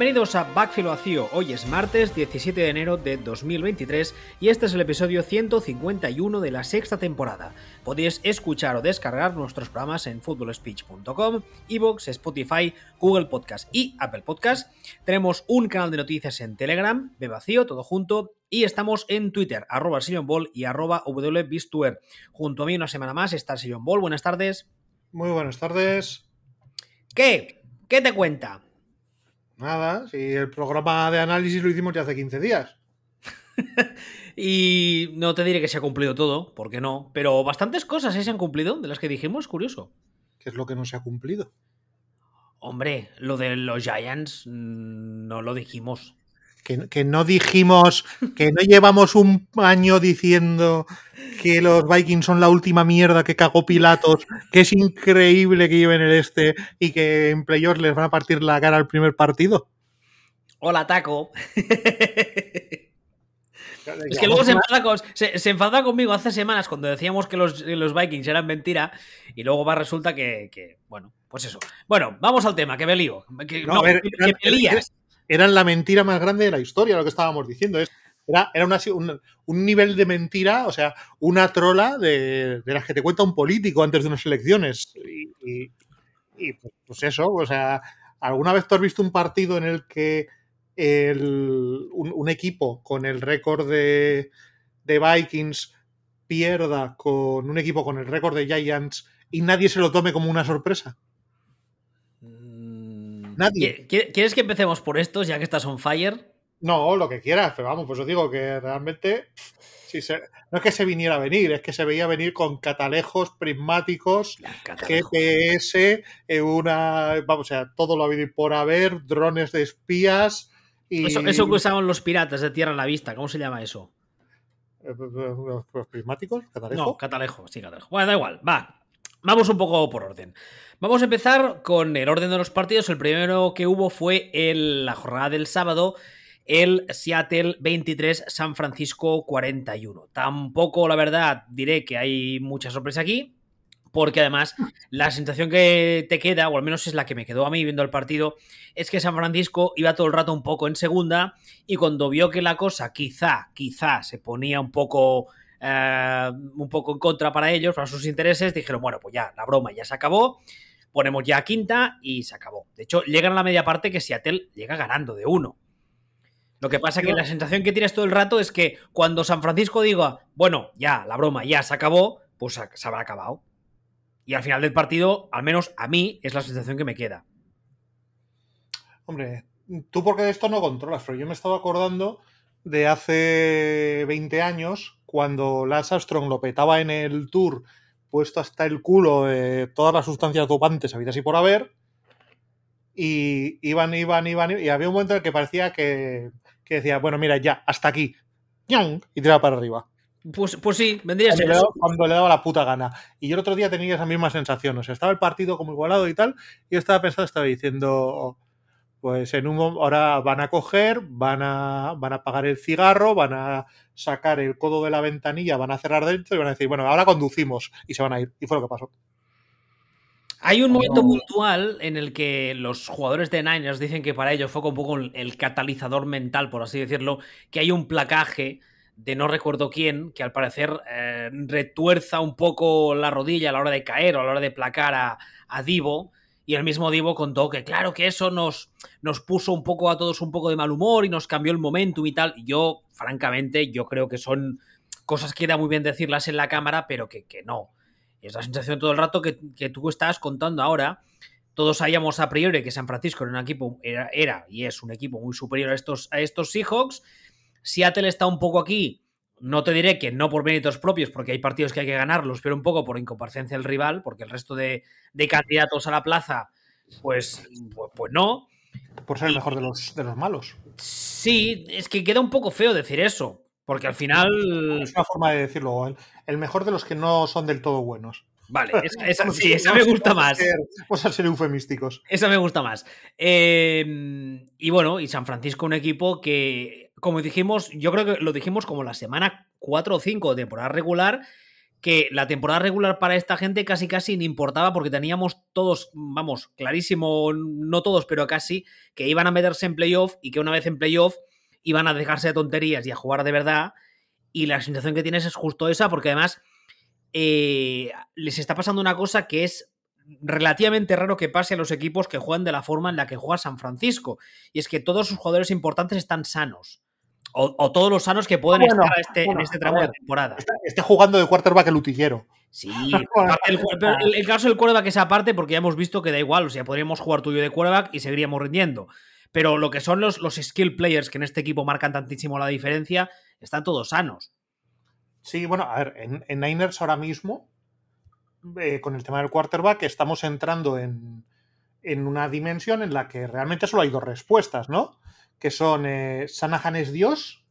Bienvenidos a Backfield Vacío. Hoy es martes 17 de enero de 2023 y este es el episodio 151 de la sexta temporada. Podéis escuchar o descargar nuestros programas en footballspeech.com, Evox, Spotify, Google Podcast y Apple Podcast. Tenemos un canal de noticias en Telegram, de vacío, todo junto, y estamos en Twitter, arroba Ball y arroba wbistuer. Junto a mí una semana más está el Ball. Buenas tardes. Muy buenas tardes. ¿Qué? ¿Qué te cuenta? Nada, si el programa de análisis lo hicimos ya hace 15 días. y no te diré que se ha cumplido todo, porque no, pero bastantes cosas ¿eh? se han cumplido de las que dijimos, curioso. ¿Qué es lo que no se ha cumplido? Hombre, lo de los Giants mm, no lo dijimos. Que, no dijimos, que no llevamos un año diciendo que los Vikings son la última mierda que cagó Pilatos, que es increíble que lleven el este y que en playoffs les van a partir la cara al primer partido. Hola, Taco. Es que luego se enfada, conmigo hace semanas cuando decíamos que los, Vikings eran mentira y luego va resulta que, bueno, pues eso. Bueno, vamos al tema, que me lío. Que, no, eran la mentira más grande de la historia, lo que estábamos diciendo. Era, era un, nivel de mentira, o sea, una trola de, las que te cuenta un político antes de unas elecciones. Y, pues, pues, eso, o sea, ¿alguna vez tú has visto un partido en el que un, equipo con el récord de, de Vikings pierda con un equipo con el récord de Giants y nadie se lo tome como una sorpresa? Nadie. ¿Quieres que empecemos por estos ya que estás on fire? No, lo que quieras, pero vamos, pues os digo que realmente no es que se viniera a venir, es que se veía venir con catalejos prismáticos, GPS, eh, una, vamos, o sea, todo lo habido por haber, drones de espías. Y... Eso, eso que usaban los piratas de tierra a la vista, ¿cómo se llama eso? Eh, ¿Los prismáticos? ¿Catalejo? No, catalejo, sí, catalejo. Bueno, da igual, va. Vamos un poco por orden. Vamos a empezar con el orden de los partidos. El primero que hubo fue en la jornada del sábado, el Seattle 23, San Francisco 41. Tampoco, la verdad, diré que hay mucha sorpresa aquí, porque además la sensación que te queda, o al menos es la que me quedó a mí viendo el partido, es que San Francisco iba todo el rato un poco en segunda y cuando vio que la cosa quizá, quizá se ponía un poco eh, un poco en contra para ellos, para sus intereses, dijeron, bueno, pues ya, la broma ya se acabó, ponemos ya quinta y se acabó. De hecho, llegan a la media parte que Seattle llega ganando de uno. Lo que pasa es que la sensación que tienes todo el rato es que cuando San Francisco diga, bueno, ya, la broma ya se acabó, pues se habrá acabado. Y al final del partido, al menos a mí, es la sensación que me queda. Hombre, tú porque esto no controlas, pero yo me estaba acordando de hace 20 años, cuando Lance Armstrong lo petaba en el tour, puesto hasta el culo de todas las sustancias dopantes habidas y por haber, y iban, iban, iban, y había un momento en el que parecía que, decía, bueno, mira, ya, hasta aquí, y tiraba para arriba. Pues, pues sí, vendría a ser Cuando le daba la puta gana. Y yo el otro día tenía esa misma sensación. O sea, estaba el partido como igualado y tal, y yo estaba pensando, estaba diciendo, pues en un ahora van a coger, van a, van a apagar el cigarro, van a sacar el codo de la ventanilla, van a cerrar dentro y van a decir, bueno, ahora conducimos y se van a ir. Y fue lo que pasó. Hay un momento puntual en el que los jugadores de Niners dicen que para ellos fue un poco el catalizador mental, por así decirlo, que hay un placaje de no recuerdo quién, que al parecer eh, retuerza un poco la rodilla a la hora de caer o a la hora de placar a, a Divo y el mismo Divo contó que claro que eso nos, nos puso un poco a todos un poco de mal humor y nos cambió el momentum y tal. Yo, francamente, yo creo que son cosas que da muy bien decirlas en la cámara, pero que, no. Es la sensación todo el rato que, tú estás contando ahora. Todos sabíamos a priori que San Francisco era un equipo, era, era y es un equipo muy superior a estos, a estos Seahawks. Seattle está un poco aquí no te diré que no por méritos propios, porque hay partidos que hay que ganarlos, pero un poco por incomparecencia del rival, porque el resto de, candidatos a la plaza, pues, pues, pues, no. Por ser el mejor de los, de los malos. Sí, es que queda un poco feo decir eso, porque al final... Es una forma de decirlo, el, mejor de los que no son del todo buenos. Vale, esa, sí, esa me gusta más. Vamos a ser eufemísticos. Esa me gusta más. Eh, y bueno, y San Francisco, un equipo que como dijimos, yo creo que lo dijimos como la semana 4 o 5 de temporada regular, que la temporada regular para esta gente casi casi no importaba porque teníamos todos, vamos, clarísimo, no todos, pero casi, que iban a meterse en playoff y que una vez en playoff iban a dejarse de tonterías y a jugar de verdad. Y la sensación que tienes es justo esa, porque además eh, les está pasando una cosa que es relativamente raro que pase a los equipos que juegan de la forma en la que juega San Francisco. Y es que todos sus jugadores importantes están sanos. O, todos los sanos que pueden estar este, en este tramo de temporada. Está, jugando de quarterback el utillero. Sí, el, caso del quarterback es aparte porque ya hemos visto que da igual, o sea, podríamos jugar tuyo de quarterback y seguiríamos rindiendo. Pero lo que son los, los skill players que en este equipo marcan tantísimo la diferencia, están todos sanos. Sí, bueno, a ver, en, Niners ahora mismo, eh, con el tema del quarterback, estamos entrando en, en, una dimensión en la que realmente solo hay dos respuestas, ¿no? Que son eh, Sanahan es Dios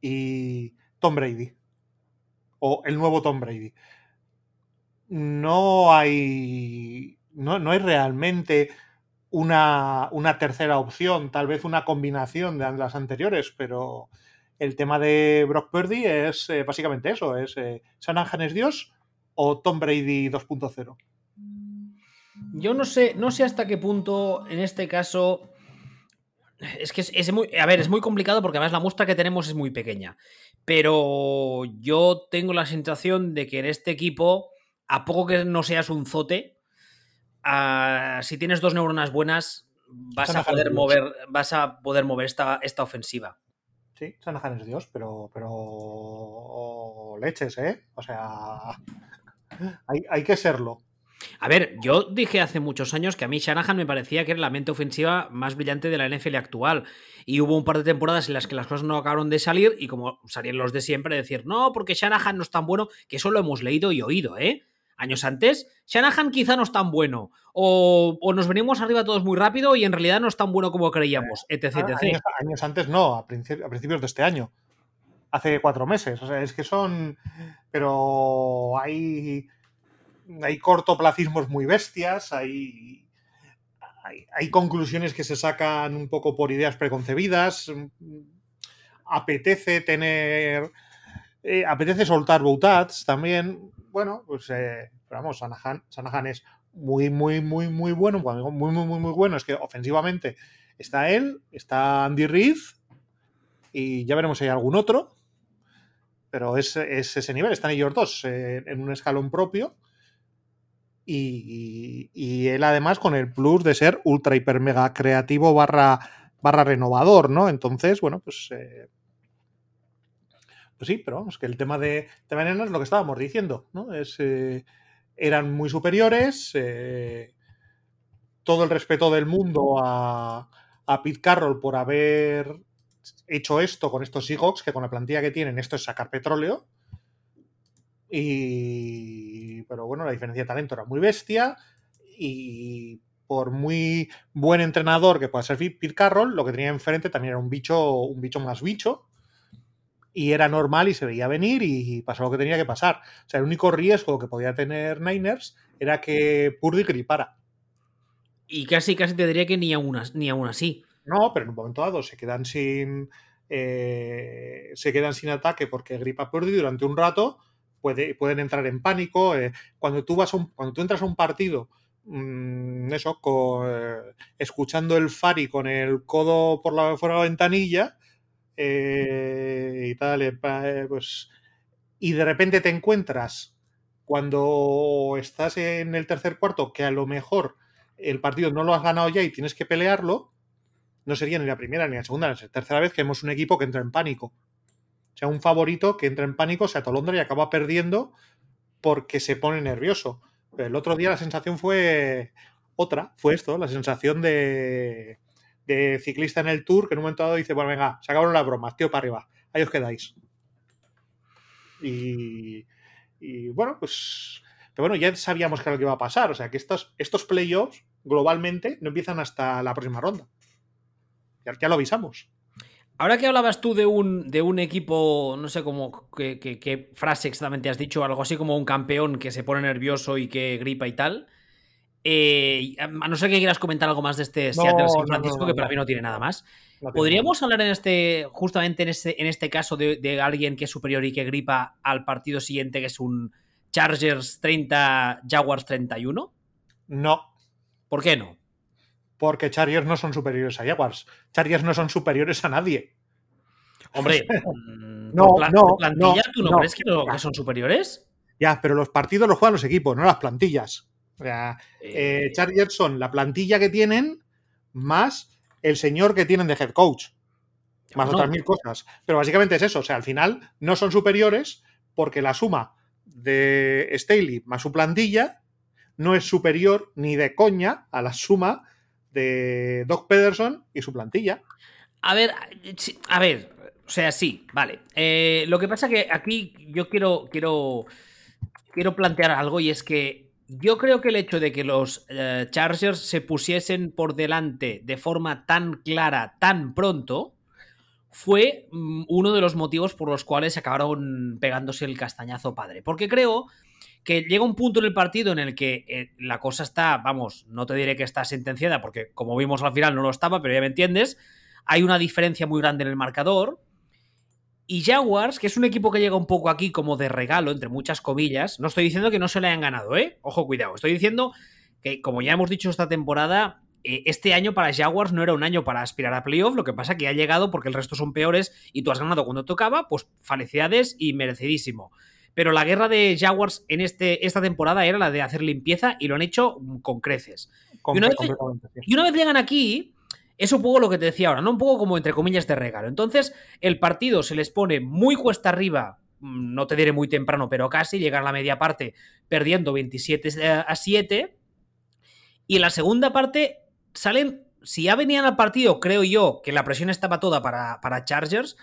y Tom Brady. O el nuevo Tom Brady. No hay. No, no hay realmente una, una, tercera opción, tal vez una combinación de las anteriores, pero el tema de Brock Purdy es eh, básicamente eso, es eh, San Ángeles Dios o Tom Brady 2.0. Yo no sé, no sé hasta qué punto en este caso es que es, muy, a ver, es muy complicado porque además la muestra que tenemos es muy pequeña. Pero yo tengo la sensación de que en este equipo, a poco que no seas un zote, si tienes dos neuronas buenas, vas a poder mover, vas a poder mover esta, esta ofensiva. Sí, Shanahan es Dios, pero, pero leches, ¿eh? O sea, hay, que serlo. A ver, yo dije hace muchos años que a mí Shanahan me parecía que era la mente ofensiva más brillante de la NFL actual. Y hubo un par de temporadas en las que las cosas no acabaron de salir y como salían los de siempre, decir, no, porque Shanahan no es tan bueno, que eso lo hemos leído y oído, ¿eh? años antes, Shanahan quizá no es tan bueno. O, nos venimos arriba todos muy rápido y en realidad no es tan bueno como creíamos, etc. etc. Años, antes no, a, principios de este año. Hace cuatro meses. O sea, es que son. Pero hay. Hay cortoplacismos muy bestias, hay, hay, conclusiones que se sacan un poco por ideas preconcebidas. Apetece tener. Eh, apetece soltar boutats también bueno, pues eh, vamos, Sanahan, es muy, muy, muy, muy bueno. muy, muy, muy, muy bueno es que ofensivamente está él, está Andy Reid y ya veremos si hay algún otro. Pero es, ese nivel, están ellos dos eh, en un escalón propio. Y, él además con el plus de ser ultra, hiper, mega creativo barra, barra renovador, ¿no? Entonces, bueno, pues eh, pues sí, pero vamos, que el tema de, de es lo que estábamos diciendo, ¿no? Es, eh, eran muy superiores, eh, todo el respeto del mundo a, a Pete Carroll por haber hecho esto con estos Seahawks, que con la plantilla que tienen esto es sacar petróleo. Y. Pero bueno, la diferencia de talento era muy bestia. Y por muy buen entrenador que pueda ser Pete Carroll, lo que tenía enfrente también era un bicho, un bicho más bicho y era normal y se veía venir y pasó lo que tenía que pasar. O sea, el único riesgo que podía tener Niners era que Purdy gripara. Y casi, casi te diría que ni aún, ni aún así. No, pero en un momento dado se quedan sin. Eh, se quedan sin ataque porque gripa Purdy durante un rato. Puede, pueden entrar en pánico. Eh, cuando, tú entras a un partido, mm, eso, eh, escuchando el Fari con el codo por la, fuera de la ventanilla, eh, y tal, pues, y de repente te encuentras cuando estás en el tercer cuarto que a lo mejor el partido no lo has ganado ya y tienes que pelearlo, no sería ni la primera ni la segunda, ni la tercera vez que vemos un equipo que entra en pánico. O sea, un favorito que entra en pánico, se atolondra y acaba perdiendo porque se pone nervioso. El otro día la sensación fue otra, fue esto, la sensación de, de ciclista en el Tour que en un momento dado dice, bueno, venga, se acabaron las bromas, tío, para arriba, ahí os quedáis. Y, bueno, pues... Pero bueno, ya sabíamos que era lo que iba a pasar, o sea, que estos, estos playoffs globalmente no empiezan hasta la próxima ronda. Ya lo avisamos. Ahora que hablabas tú de un, de un equipo, no sé cómo, qué, frase exactamente has dicho, algo así como un campeón que se pone nervioso y que gripa y tal, Eh, a no ser que quieras comentar algo más de este Seattle San Francisco, que para mí no tiene nada más. ¿Podríamos hablar en este, justamente en este, en este caso de, alguien que es superior y que gripa al partido siguiente, que es un Chargers 30, Jaguars 31? No. ¿Por qué no? Porque Chargers no son superiores a Jaguars. Chargers no son superiores a nadie. Hombre, mm, no, no, plantilla, ¿tú no, crees que, son superiores? Ya, pero los partidos los juegan los equipos, no las plantillas. O sea, eh, eh. Chargers son la plantilla que tienen más el señor que tienen de head coach. Más otras mil cosas. Pero básicamente es eso. O sea, al final no son superiores porque la suma de Staley más su plantilla no es superior ni de coña a la suma de Doc Pederson y su plantilla. A ver, a ver, o sea, sí, vale. Eh, lo que pasa que aquí yo quiero, quiero, quiero plantear algo y es que yo creo que el hecho de que los eh, Chargers se pusiesen por delante de forma tan clara, tan pronto, fue mm, uno de los motivos por los cuales acabaron pegándose el castañazo padre. Porque creo que llega un punto en el partido en el que eh, la cosa está, vamos, no te diré que está sentenciada, porque como vimos al final no lo estaba, pero ya me entiendes, hay una diferencia muy grande en el marcador y Jaguars, que es un equipo que llega un poco aquí como de regalo, entre muchas comillas, no estoy diciendo que no se le hayan ganado, ¿eh? Ojo, cuidado. Estoy diciendo que, como ya hemos dicho esta temporada, eh, este año para Jaguars no era un año para aspirar a playoff, lo que pasa que ha llegado porque el resto son peores y tú has ganado cuando tocaba, pues felicidades y merecidísimo. Pero la guerra de Jaguars en este, esta temporada era la de hacer limpieza y lo han hecho con creces. y, una vez, y una vez llegan aquí, es un poco lo que te decía ahora, ¿no? Un poco como entre comillas de regalo. Entonces, el partido se les pone muy cuesta arriba, mm, no te diré muy temprano, pero casi, llegar a la media parte perdiendo 27 eh, a 7. Y en la segunda parte salen, si ya venían al partido, creo yo, que la presión estaba toda para, para Chargers,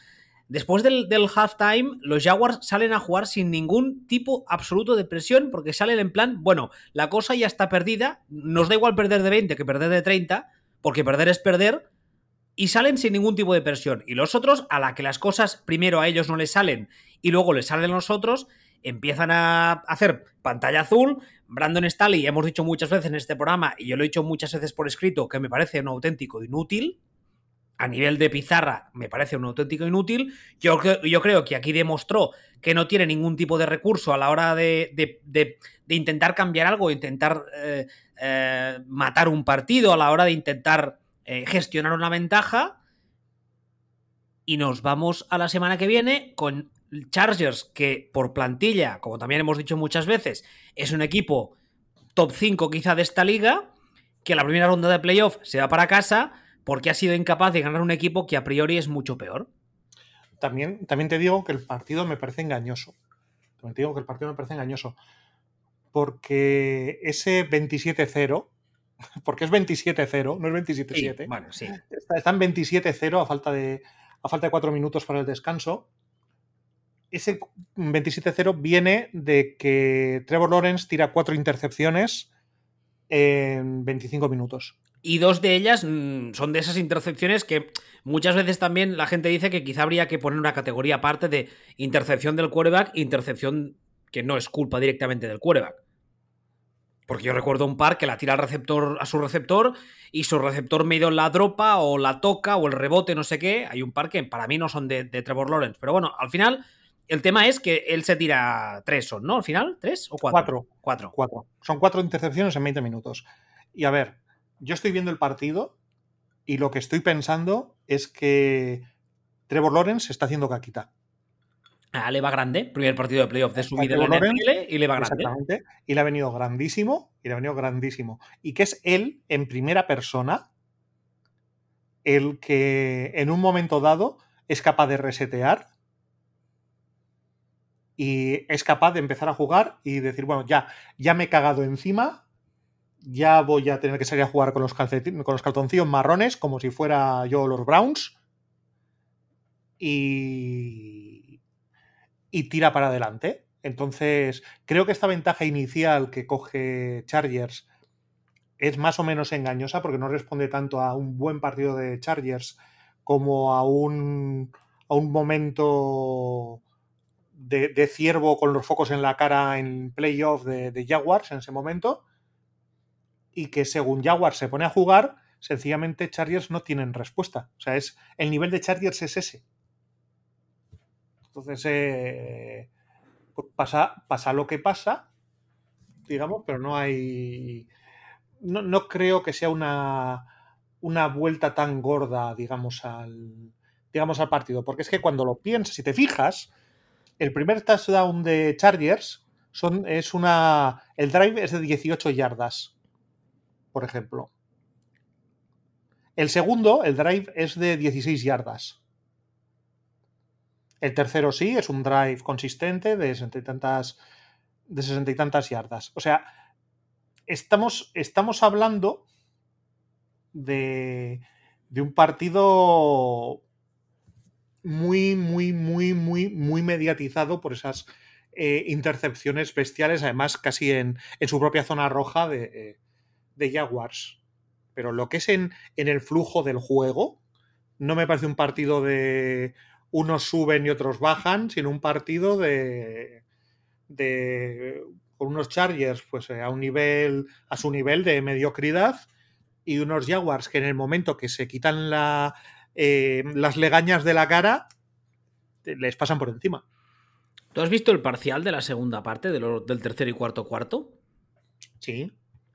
Después del, del, halftime, los Jaguars salen a jugar sin ningún tipo absoluto de presión, porque salen en plan, bueno, la cosa ya está perdida, nos da igual perder de 20 que perder de 30, porque perder es perder, y salen sin ningún tipo de presión. Y los otros, a la que las cosas primero a ellos no les salen y luego les salen a los otros, empiezan a hacer pantalla azul. Brandon Staley, hemos dicho muchas veces en este programa, y yo lo he dicho muchas veces por escrito, que me parece un auténtico inútil. A nivel de pizarra, me parece un auténtico inútil. Yo, yo creo que aquí demostró que no tiene ningún tipo de recurso a la hora de, de, intentar cambiar algo, intentar eh, eh, matar un partido, a la hora de intentar eh, gestionar una ventaja. Y nos vamos a la semana que viene con Chargers, que por plantilla, como también hemos dicho muchas veces, es un equipo top 5 quizá de esta liga, que la primera ronda de playoff se va para casa porque ha sido incapaz de ganar un equipo que a priori es mucho peor. También, también te digo que el partido me parece engañoso. También te digo que el partido me parece engañoso porque ese 27-0, porque es 27-0, no es 27-7. bueno, sí. Está, en 27-0 a falta de a falta de 4 minutos para el descanso. Ese 27-0 viene de que Trevor Lawrence tira cuatro intercepciones en 25 minutos. Y dos de ellas mm, son de esas intercepciones que muchas veces también la gente dice que quizá habría que poner una categoría aparte de intercepción del quarterback, intercepción que no es culpa directamente del quarterback. Porque yo recuerdo un par que la tira al receptor, a su receptor y su receptor medio la dropa o la toca o el rebote, no sé qué. Hay un par que para mí no son de, Trevor Lawrence. Pero bueno, al final el tema es que él se tira tres, ¿no? Al final, ¿tres o cuatro? Cuatro. Cuatro. Son cuatro intercepciones en 20 minutos. Y a ver, yo estoy viendo el partido y lo que estoy pensando es que Trevor Lawrence está haciendo caquita. Ah, le va grande, primer partido de playoff de su vida en la NFL y le va grande. Exactamente, y le ha venido grandísimo, y le ha venido grandísimo. Y que es él, en primera persona, el que en un momento dado es capaz de resetear y es capaz de empezar a jugar y decir, bueno, ya, ya me he cagado encima, ya voy a tener que salir a jugar con los, con los calzoncillos marrones como si fuera yo los Browns. Y, y tira para adelante. Entonces, creo que esta ventaja inicial que coge Chargers es más o menos engañosa porque no responde tanto a un buen partido de Chargers como a un, a un momento de, ciervo con los focos en la cara en playoff de, de Jaguars en ese momento. Y que según Jaguar se pone a jugar, sencillamente Chargers no tienen respuesta. O sea, es, el nivel de Chargers es ese. Entonces, eh, pues pasa, lo que pasa, digamos, pero no hay. No, creo que sea una, una vuelta tan gorda, digamos, al, digamos, al partido. Porque es que cuando lo piensas, si te fijas, el primer touchdown de Chargers es una. El drive es de 18 yardas, por ejemplo. El segundo, el drive, es de 16 yardas. El tercero sí, es un drive consistente de 60 y tantas, de 60 y tantas yardas. O sea, estamos, estamos hablando de, de un partido muy, muy, muy, muy, muy mediatizado por esas eh, intercepciones bestiales, además casi en, en, su propia zona roja de, de Jaguars. Pero lo que es en, en, el flujo del juego, no me parece un partido de unos suben y otros bajan, sino un partido de, de con unos Chargers pues a un nivel a su nivel de mediocridad y unos Jaguars que en el momento que se quitan la, eh, las legañas de la cara les pasan por encima. ¿Tú has visto el parcial de la segunda parte, de lo, del tercer y cuarto cuarto? Sí.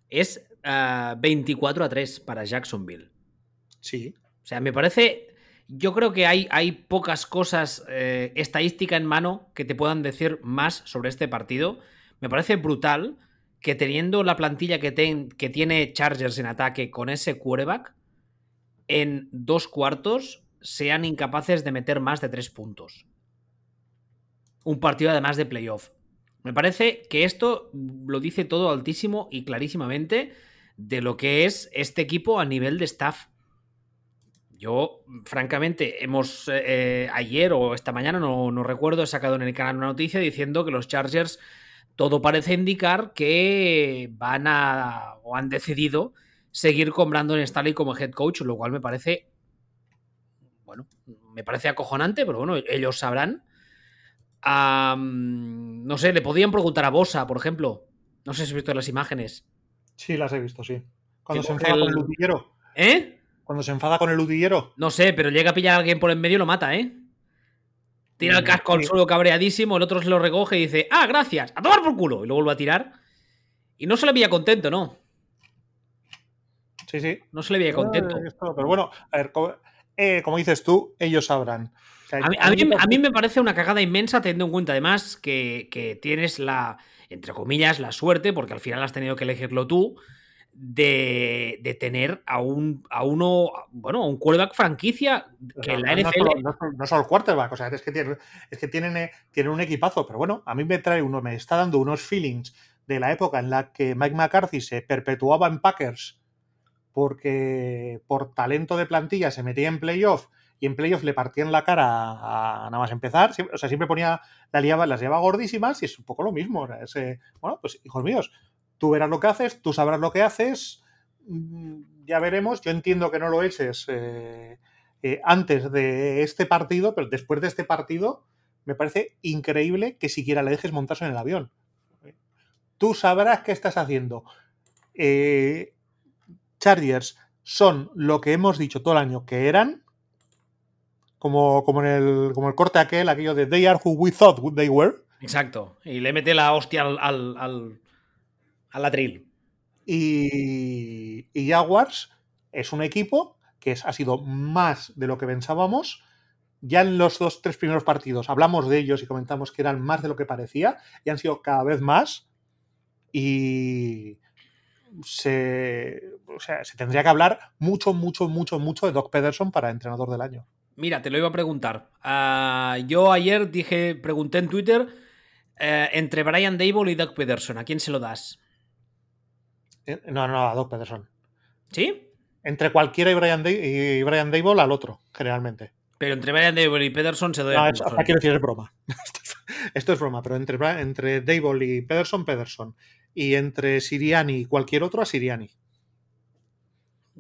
Es uh, 24 a 3 para Jacksonville. Sí. O sea, me parece. Yo creo que hay, hay pocas cosas eh, estadística en mano que te puedan decir más sobre este partido. Me parece brutal que teniendo la plantilla que, ten, que tiene Chargers en ataque con ese quarterback, en dos cuartos sean incapaces de meter más de tres puntos. Un partido además de playoff. Me parece que esto lo dice todo altísimo y clarísimamente de lo que es este equipo a nivel de staff. Yo, francamente, hemos eh, ayer o esta mañana, no, no, recuerdo, he sacado en el canal una noticia diciendo que los Chargers, todo parece indicar que van a o han decidido seguir con Brandon Staley como head coach, lo cual me parece, bueno, me parece acojonante, pero bueno, ellos sabrán. No sé, le podían preguntar a Bosa, por ejemplo. No sé si has visto las imágenes. Sí, las he visto, sí. Cuando se enfada el... con el utillero. ¿Eh? Cuando se enfada con el utillero. No sé, pero llega a pillar a alguien por en medio y lo mata, ¿eh? Tira el casco al suelo cabreadísimo, el otro se lo recoge y dice, ah, gracias, a tomar por culo. Y lo vuelve a tirar. Y no se le veía contento, ¿no? Sí, sí. No se le veía contento. Eh, esto, pero bueno, a ver, como, eh, como, dices tú, ellos sabrán. A mí, a, mí, a mí, me parece una cagada inmensa teniendo en cuenta además que, que, tienes la, entre comillas, la suerte, porque al final has tenido que elegirlo tú, de, de tener a un a uno, bueno, a un quarterback franquicia que en la NFL... No, no, no, solo el quarterback, o sea, es que, es que tienen, tienen un equipazo, pero bueno, a mí me trae uno, me está dando unos feelings de la época en la que Mike McCarthy se perpetuaba en Packers porque por talento de plantilla se metía en playoff y en playoff le partían la cara a, nada más empezar. O sea, siempre ponía, la liaba, las llevaba gordísimas y es un poco lo mismo. Bueno, pues hijos míos, tú verás lo que haces, tú sabrás lo que haces, mm, ya veremos. Yo entiendo que no lo eches eh, eh, antes de este partido, pero después de este partido me parece increíble que siquiera le dejes montarse en el avión. Tú sabrás qué estás haciendo. Eh, Chargers son lo que hemos dicho todo el año que eran, como, como, en el, como el corte aquel, aquello de They are who we thought they were. Exacto. Y le mete la hostia al, al, al, al atril. Y, y, Jaguars es un equipo que es, ha sido más de lo que pensábamos. Ya en los dos, tres primeros partidos hablamos de ellos y comentamos que eran más de lo que parecía y han sido cada vez más. Y, se, o sea, se tendría que hablar mucho, mucho, mucho, mucho de Doc Pederson para entrenador del año. Mira, te lo iba a preguntar. Uh, yo ayer dije, pregunté en Twitter uh, entre Brian Dable y Doc Pederson, ¿a quién se lo das? Eh, no, no, a Doc Pederson. ¿Sí? Entre cualquiera y Brian, y Brian Dable al otro, generalmente. Pero entre Brian Dable y Pederson se doy no, a Pederson. Quiero decir, es broma. Esto es broma, pero entre, entre Dable y Pederson, Pederson y entre Siriani y cualquier otro a Siriani.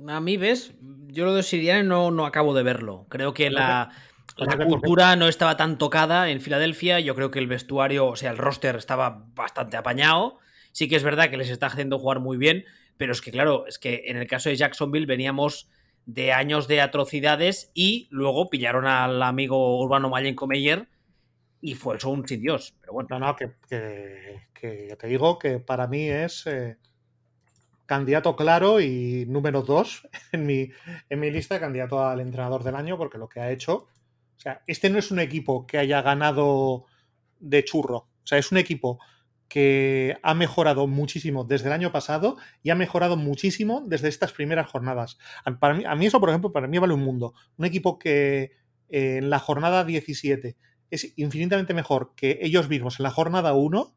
A mí, ¿ves? Yo lo de Siriani no, no acabo de verlo. Creo que la, la cultura no estaba tan tocada en Filadelfia. Yo creo que el vestuario, o sea, el roster estaba bastante apañado. Sí que es verdad que les está haciendo jugar muy bien, pero es que, claro, es que en el caso de Jacksonville veníamos de años de atrocidades y luego pillaron al amigo urbano Mayenko Meyer y fue eso un sin Dios. Pero bueno. No, no, que, que, te digo que para mí es eh, candidato claro y número dos en mi, en mi lista candidato al entrenador del año, porque lo que ha hecho. O sea, este no es un equipo que haya ganado de churro. O sea, es un equipo que ha mejorado muchísimo desde el año pasado y ha mejorado muchísimo desde estas primeras jornadas. Para mí, a mí eso, por ejemplo, para mí vale un mundo. Un equipo que eh, en la jornada 17 es infinitamente mejor que ellos mismos en la jornada 1,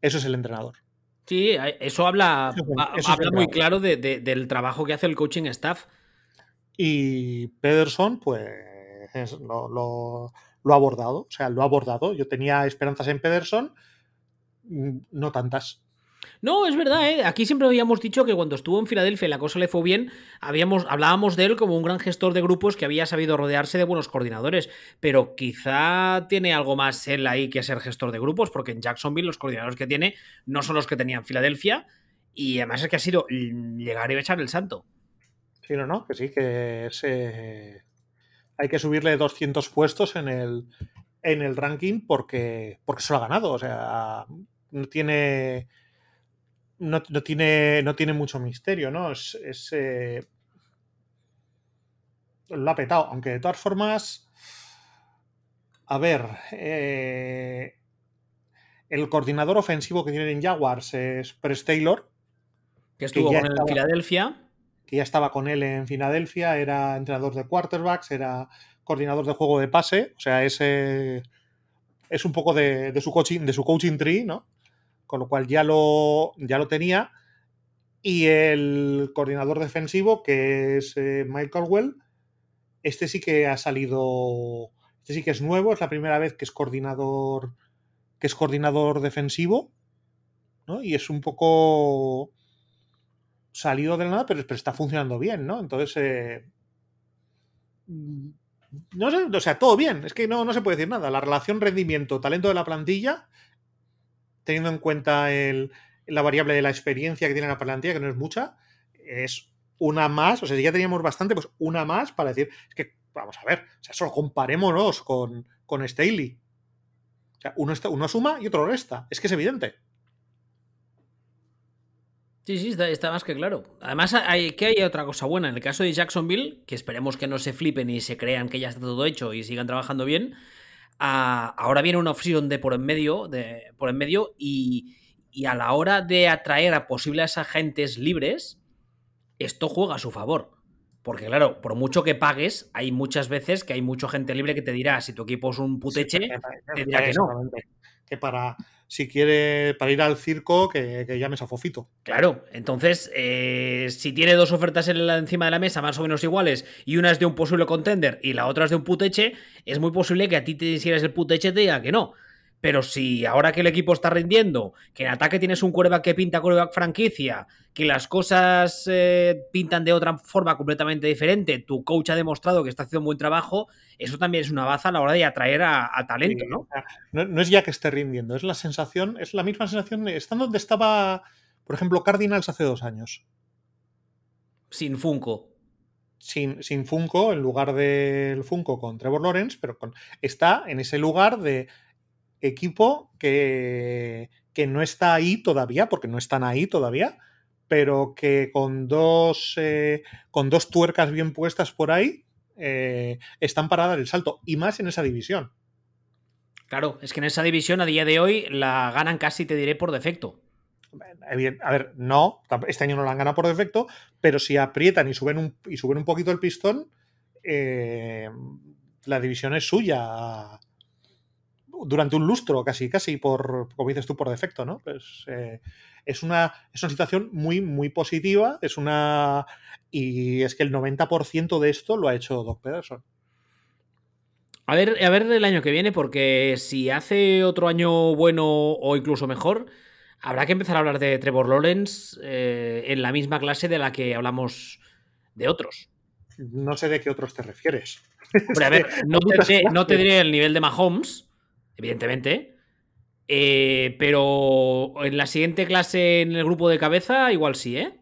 eso es el entrenador. Sí, eso habla, muy claro del trabajo que hace el coaching staff. Y Pederson, pues lo, ha abordado. O sea, lo ha abordado. Yo tenía esperanzas en Pederson, mm, no tantas. No, es verdad, ¿eh? aquí siempre habíamos dicho que cuando estuvo en Filadelfia y la cosa le fue bien, habíamos, hablábamos de él como un gran gestor de grupos que había sabido rodearse de buenos coordinadores, pero quizá tiene algo más él ahí que ser gestor de grupos, porque en Jacksonville los coordinadores que tiene no son los que tenía en Filadelfia, y además es que ha sido llegar y echar el santo. Sí, no, no, que sí, que hay que subirle 200 puestos en el, en el ranking porque, porque se lo ha ganado, o sea, tiene no, tiene, no tiene mucho misterio, ¿no? Es, eh, lo ha petado, aunque de todas formas, a ver, eh, el coordinador ofensivo que tienen en Jaguars es Press Taylor. Que estuvo con él en Filadelfia. Que ya estaba con él en Filadelfia, era entrenador de quarterbacks, era coordinador de juego de pase, o sea, ese es un poco de, de, su coaching, de su coaching tree, ¿no? Con lo cual ya lo, ya lo tenía. Y el coordinador defensivo, que es eh, Mike Caldwell, este sí que ha salido, este sí que es nuevo, es la primera vez que es coordinador, que es coordinador defensivo, ¿no? Y es un poco salido de la nada, pero, está funcionando bien, ¿no? Entonces, eh, no sé, o sea, todo bien, es que no, no se puede decir nada. La relación rendimiento-talento de la plantilla teniendo en cuenta la variable de la experiencia que tiene la plantilla, que no es mucha, es una más, o sea, si ya teníamos bastante, pues una más para decir, es que, vamos a ver, o sea, solo comparémonos con, con Staley. O sea, uno, uno suma y otro resta, es que es evidente. Sí, sí, está, más que claro. Además, hay, que hay otra cosa buena. En el caso de Jacksonville, que esperemos que no se flipen y se crean que ya está todo hecho y sigan trabajando bien, ahora viene una opción de por en medio, de, por en medio y, a la hora de atraer a posibles agentes libres, esto juega a su favor. Porque claro, por mucho que pagues, hay muchas veces que hay mucha gente libre que te dirá, si tu equipo es un puteche, te dirá que no. Que para, si quiere para ir al circo, que, llames a Fofito. Claro, entonces, eh, si tiene dos ofertas encima de la mesa más o menos iguales y una es de un posible contender y la otra es de un puteche, es muy posible que a ti te si eres el puteche te diga que no. Pero si ahora que el equipo está rindiendo, que en ataque tienes un quarterback que pinta quarterback franquicia, que las cosas eh, pintan de otra forma completamente diferente, tu coach ha demostrado que está haciendo un buen trabajo, eso también es una baza a la hora de atraer a, talento, ¿no? ¿no? es ya que esté rindiendo, es la sensación, es la misma sensación, está donde estaba, por ejemplo, Cardinals hace dos años. Sin Funko. Sin, sin, Funko, en lugar del Funko con Trevor Lawrence, pero con, está en ese lugar de equipo que, que no está ahí todavía, porque no están ahí todavía, pero que con dos, eh, con dos tuercas bien puestas por ahí eh, están para dar el salto, y más en esa división. Claro, es que en esa división a día de hoy la ganan casi, te diré, por defecto. A ver, no, este año no la han ganado por defecto, pero si aprietan y suben un, y suben un poquito el pistón, eh, la división es suya durante un lustro, casi, casi por, como dices tú, por defecto, ¿no? Pues eh, es, una, es una situación muy, muy positiva, es una... Y es que el 90% de esto lo ha hecho Doc Pederson. A ver, a ver el año que viene, porque si hace otro año bueno o incluso mejor, habrá que empezar a hablar de Trevor Lawrence eh, en la misma clase de la que hablamos de otros. No sé de qué otros te refieres. a ver, no te, no te diré el nivel de Mahomes, evidentemente. Eh, pero en la siguiente clase en el grupo de cabeza, igual sí, ¿eh?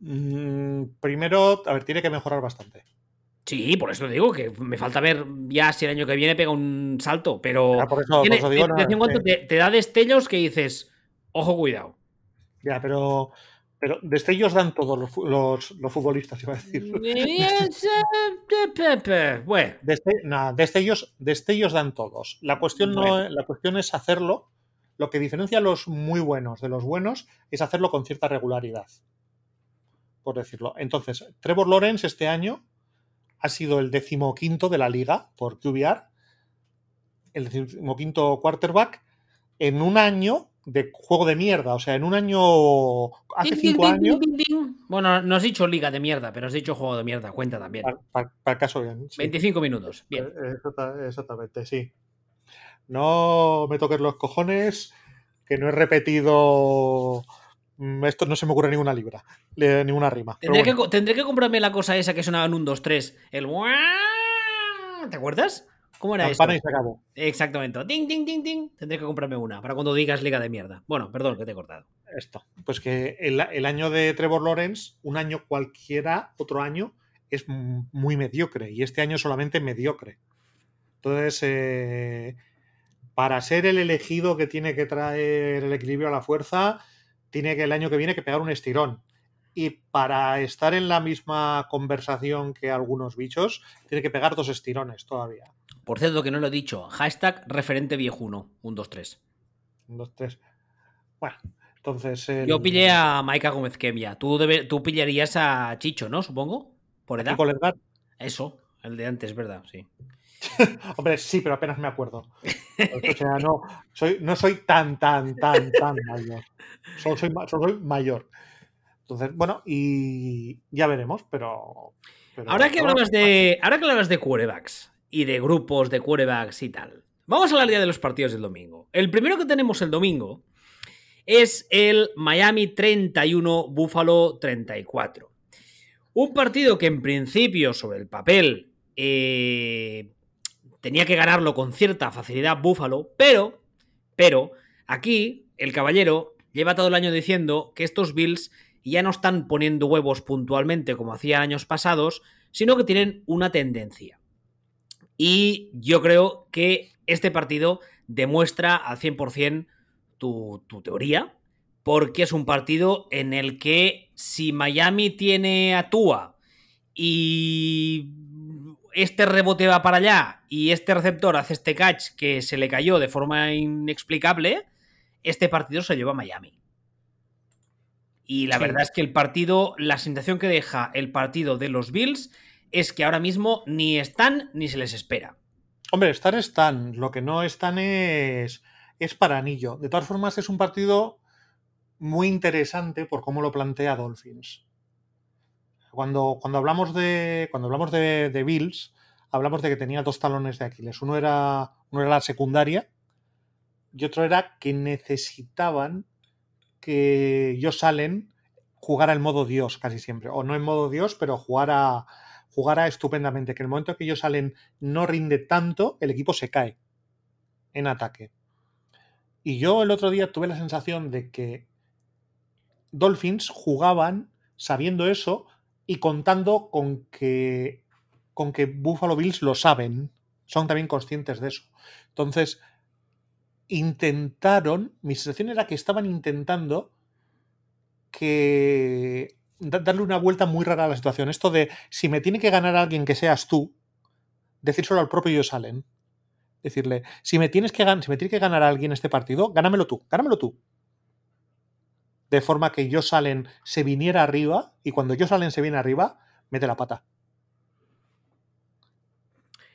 Mm, primero, a ver, tiene que mejorar bastante. Sí, por eso digo que me falta ver ya si el año que viene pega un salto, pero Ya, por eso, por eso digo, de vez en no, cuando te, te da destellos que dices, ojo, cuidado. ya, pero, pero destellos dan todos los, los, los futbolistas, iba a decir. Bueno, Deste- nah, destellos, destellos dan todos. La cuestión, no, la cuestión es hacerlo. Lo que diferencia a los muy buenos de los buenos es hacerlo con cierta regularidad. Por decirlo. Entonces, Trevor Lawrence este año ha sido el decimoquinto de la liga por QBR, el decimoquinto quarterback, en un año de juego de mierda. O sea, en un año. Hace cinco ding, años. ding, ding, ding. Bueno, no has dicho liga de mierda, pero has dicho juego de mierda, cuenta también. Para, para- caso bien. sí. 25 minutos, bien. Eh, exacta- Exactamente, sí. No me toques los cojones, que no he repetido. mm, Esto no se me ocurre ninguna libra, ninguna rima. Tendré, que, bueno, tendré que comprarme la cosa esa que sonaba en un 2, 3. El. ¿Te acuerdas? ¿Cómo era y se acabó. Exactamente. Ding, ding, ding, ding. Tendré que comprarme una para cuando digas liga de mierda. Bueno, perdón, que te he cortado. Esto. Pues que el, el año de Trevor Lawrence, un año cualquiera, otro año, es muy mediocre. Y este año solamente mediocre. Entonces, eh, para ser el elegido que tiene que traer el equilibrio a la fuerza, tiene que el año que viene que pegar un estirón. Y para estar en la misma conversación que algunos bichos, tiene que pegar dos estirones todavía. Por cierto, que no lo he dicho. Hashtag referente viejuno. 1, 2, 3. Un, dos, tres. Bueno, entonces. el- Yo pillé a Maika Gómez Kemia. Tú, debe- tú pillarías a Chicho, ¿no? Supongo. Por edad. Kiko Ledgar. Eso, el de antes, ¿verdad? Sí. Hombre, sí, pero apenas me acuerdo. O sea, no soy, no soy tan, tan, tan, tan mayor. Solo soy, solo soy mayor. Entonces, bueno, y ya veremos, pero. pero- Ahora que hablabas de. Ahora que hablabas de quarterbacks y de grupos de quarterbacks y tal. Vamos a hablar ya de los partidos del domingo. El primero que tenemos el domingo es el Miami 31, Buffalo 34. Un partido que en principio, sobre el papel, eh, tenía que ganarlo con cierta facilidad Buffalo, pero, pero, aquí el caballero lleva todo el año diciendo que estos Bills ya no están poniendo huevos puntualmente como hacía años pasados, sino que tienen una tendencia. Y yo creo que este partido demuestra al 100% tu, tu teoría, porque es un partido en el que si Miami tiene a Tua y este rebote va para allá y este receptor hace este catch que se le cayó de forma inexplicable, este partido se lleva a Miami. Y la Sí. verdad es que el partido, la sensación que deja el partido de los Bills es que ahora mismo ni están ni se les espera. Hombre, estar están. Lo que no están es, es para anillo. De todas formas, es un partido muy interesante por cómo lo plantea Dolphins. Cuando, cuando hablamos, de, cuando hablamos de, Bills, hablamos de que tenía dos talones de Aquiles. Uno era, uno era la secundaria y otro era que necesitaban que Josh Allen jugara en modo Dios casi siempre. O no en modo Dios, pero jugara, jugara estupendamente. Que en el momento que Josh Allen no rinde tanto, el equipo se cae en ataque. Y yo el otro día tuve la sensación de que Dolphins jugaban sabiendo eso y contando con que con que Buffalo Bills lo saben, son también conscientes de eso. Entonces, intentaron, mi sensación era que estaban intentando que darle una vuelta muy rara a la situación. Esto de si me tiene que ganar alguien que seas tú, decírselo al propio Josh Allen. Decirle, si me tienes que si me tiene que ganar alguien este partido, gánamelo tú, gánamelo tú. De forma que Josh Allen se viniera arriba y cuando Josh Allen se viene arriba, mete la pata.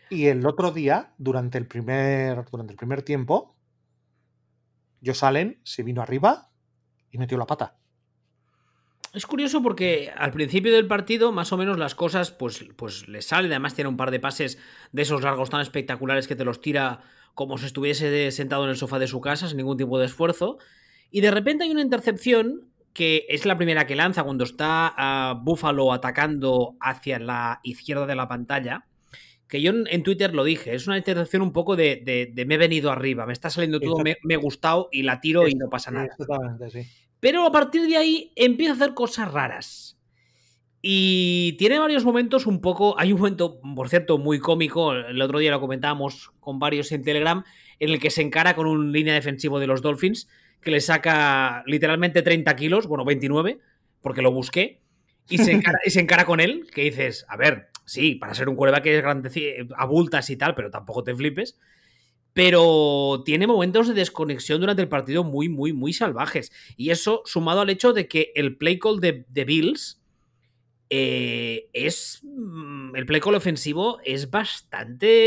Y el otro día, durante el primer, durante el primer tiempo, Josh Allen se vino arriba y metió la pata. Es curioso porque al principio del partido, más o menos, las cosas pues, pues le salen. Además, tiene un par de pases de esos largos tan espectaculares que te los tira como si estuviese sentado en el sofá de su casa sin ningún tipo de esfuerzo. Y de repente hay una intercepción que es la primera que lanza cuando está a Buffalo atacando hacia la izquierda de la pantalla. que yo en Twitter lo dije, es una interacción un poco de, me he venido arriba, me está saliendo todo, me, he gustado y la tiro y no pasa nada. Pero a partir de ahí empieza a hacer cosas raras. Y tiene varios momentos un poco. Hay un momento, por cierto, muy cómico. El otro día lo comentábamos con varios en Telegram. En el que se encara con un línea defensivo de los Dolphins. Que le saca literalmente 30 kilos. Bueno, 29. Porque lo busqué. Y se encara, y se encara con él. Que dices, a ver, sí, para ser un cuerva que es grande, abultas y tal, pero tampoco te flipes. Pero tiene momentos de desconexión durante el partido muy, muy, muy salvajes. Y eso sumado al hecho de que el play call de, Bills eh, es. Mm, el play call ofensivo es bastante.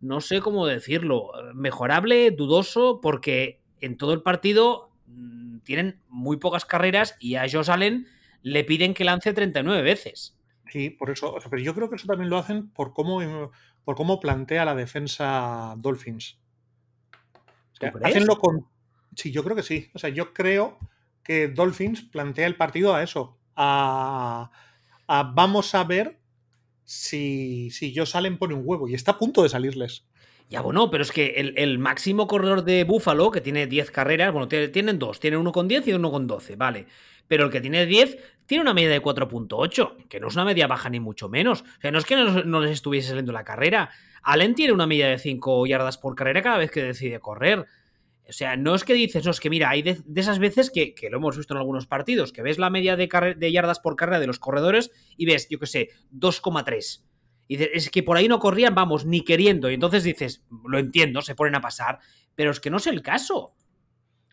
No sé cómo decirlo. Mejorable, dudoso, porque en todo el partido mm, tienen muy pocas carreras y a Josh Allen le piden que lance 39 veces. Sí, por eso. pero yo creo que eso también lo hacen por cómo, por cómo plantea la defensa Dolphins. hacenlo con. Sí, yo creo que sí. O sea, yo creo que Dolphins plantea el partido a eso a, vamos a ver si, si yo salen pone un huevo y está a punto de salirles. Ya, bueno, pero es que el, máximo corredor de Búfalo, que tiene 10 carreras, bueno, tienen dos, tiene uno con 10 y uno con 12, vale. Pero el que tiene 10 tiene una media de 4.8, que no es una media baja ni mucho menos. O sea, no es que no, les estuviese saliendo la carrera. Allen tiene una media de 5 yardas por carrera cada vez que decide correr. O sea, no es que dices, no, es que mira, hay de, esas veces que, lo hemos visto en algunos partidos, que ves la media de, de yardas por carrera de los corredores y ves, yo qué sé, 2,3. Y dices, es que por ahí no corrían, vamos, ni queriendo. Y entonces dices, lo entiendo, se ponen a pasar, pero es que no es el caso.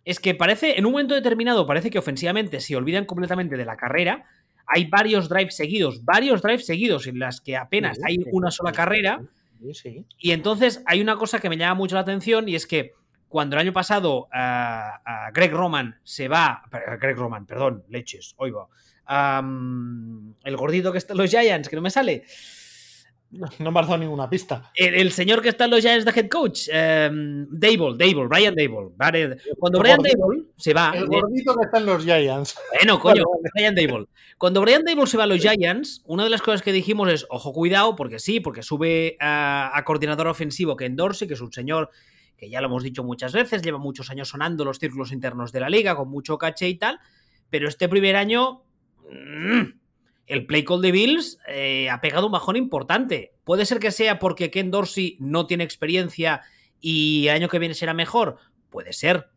Es que parece, en un momento determinado, parece que ofensivamente se olvidan completamente de la carrera. Hay varios drives seguidos, varios drives seguidos en las que apenas hay una sola carrera. Y entonces hay una cosa que me llama mucho la atención y es que cuando el año pasado a Greg Roman se va, Greg Roman, perdón, leches, oigo, el gordito que está los Giants, que no me sale. No me ha dado ninguna pista. El, señor que está en los Giants de head coach, um, Dable, Dable, Brian Dable. Cuando Brian Dable se va. El gordito que está en los Giants. Bueno, coño, Brian Dable. Cuando Brian Dable se va a los Giants, una de las cosas que dijimos es: ojo, cuidado, porque sí, porque sube a, coordinador ofensivo que endorse, que es un señor que ya lo hemos dicho muchas veces, lleva muchos años sonando los círculos internos de la liga, con mucho caché y tal, pero este primer año mm, el play call de Bills eh, ha pegado un bajón importante. Puede ser que sea porque Ken Dorsey no tiene experiencia y el año que viene será mejor. Puede ser,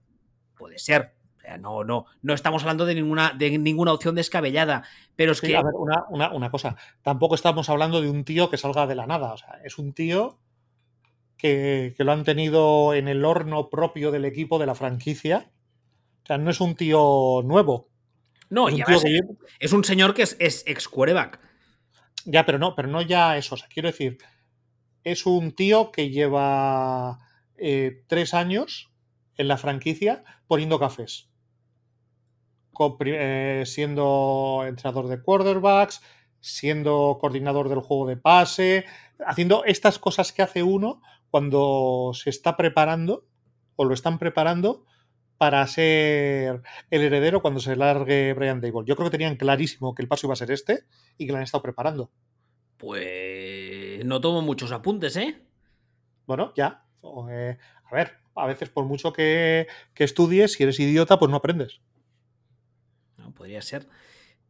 puede ser. O sea, no, no, no estamos hablando de ninguna, de ninguna opción descabellada. Pero es que. A ver, una, una, cosa. Tampoco estamos hablando de un tío que salga de la nada. O sea, es un tío que, lo han tenido en el horno propio del equipo de la franquicia. O sea, no es un tío nuevo. No, es un, es un señor que es, ex quarterback. Ya, pero no, pero no ya eso. O sea, quiero decir, es un tío que lleva eh, tres años en la franquicia poniendo cafés. Eh, siendo entrenador de quarterbacks, siendo coordinador del juego de pase, haciendo estas cosas que hace uno cuando se está preparando o lo están preparando para ser el heredero cuando se largue Brian Dable. Yo creo que tenían clarísimo que el paso iba a ser este y que lo han estado preparando. Pues no tomo muchos apuntes, ¿eh? Bueno, ya. Eh, a ver, a veces por mucho que, estudies, si eres idiota, pues no aprendes. No, podría ser.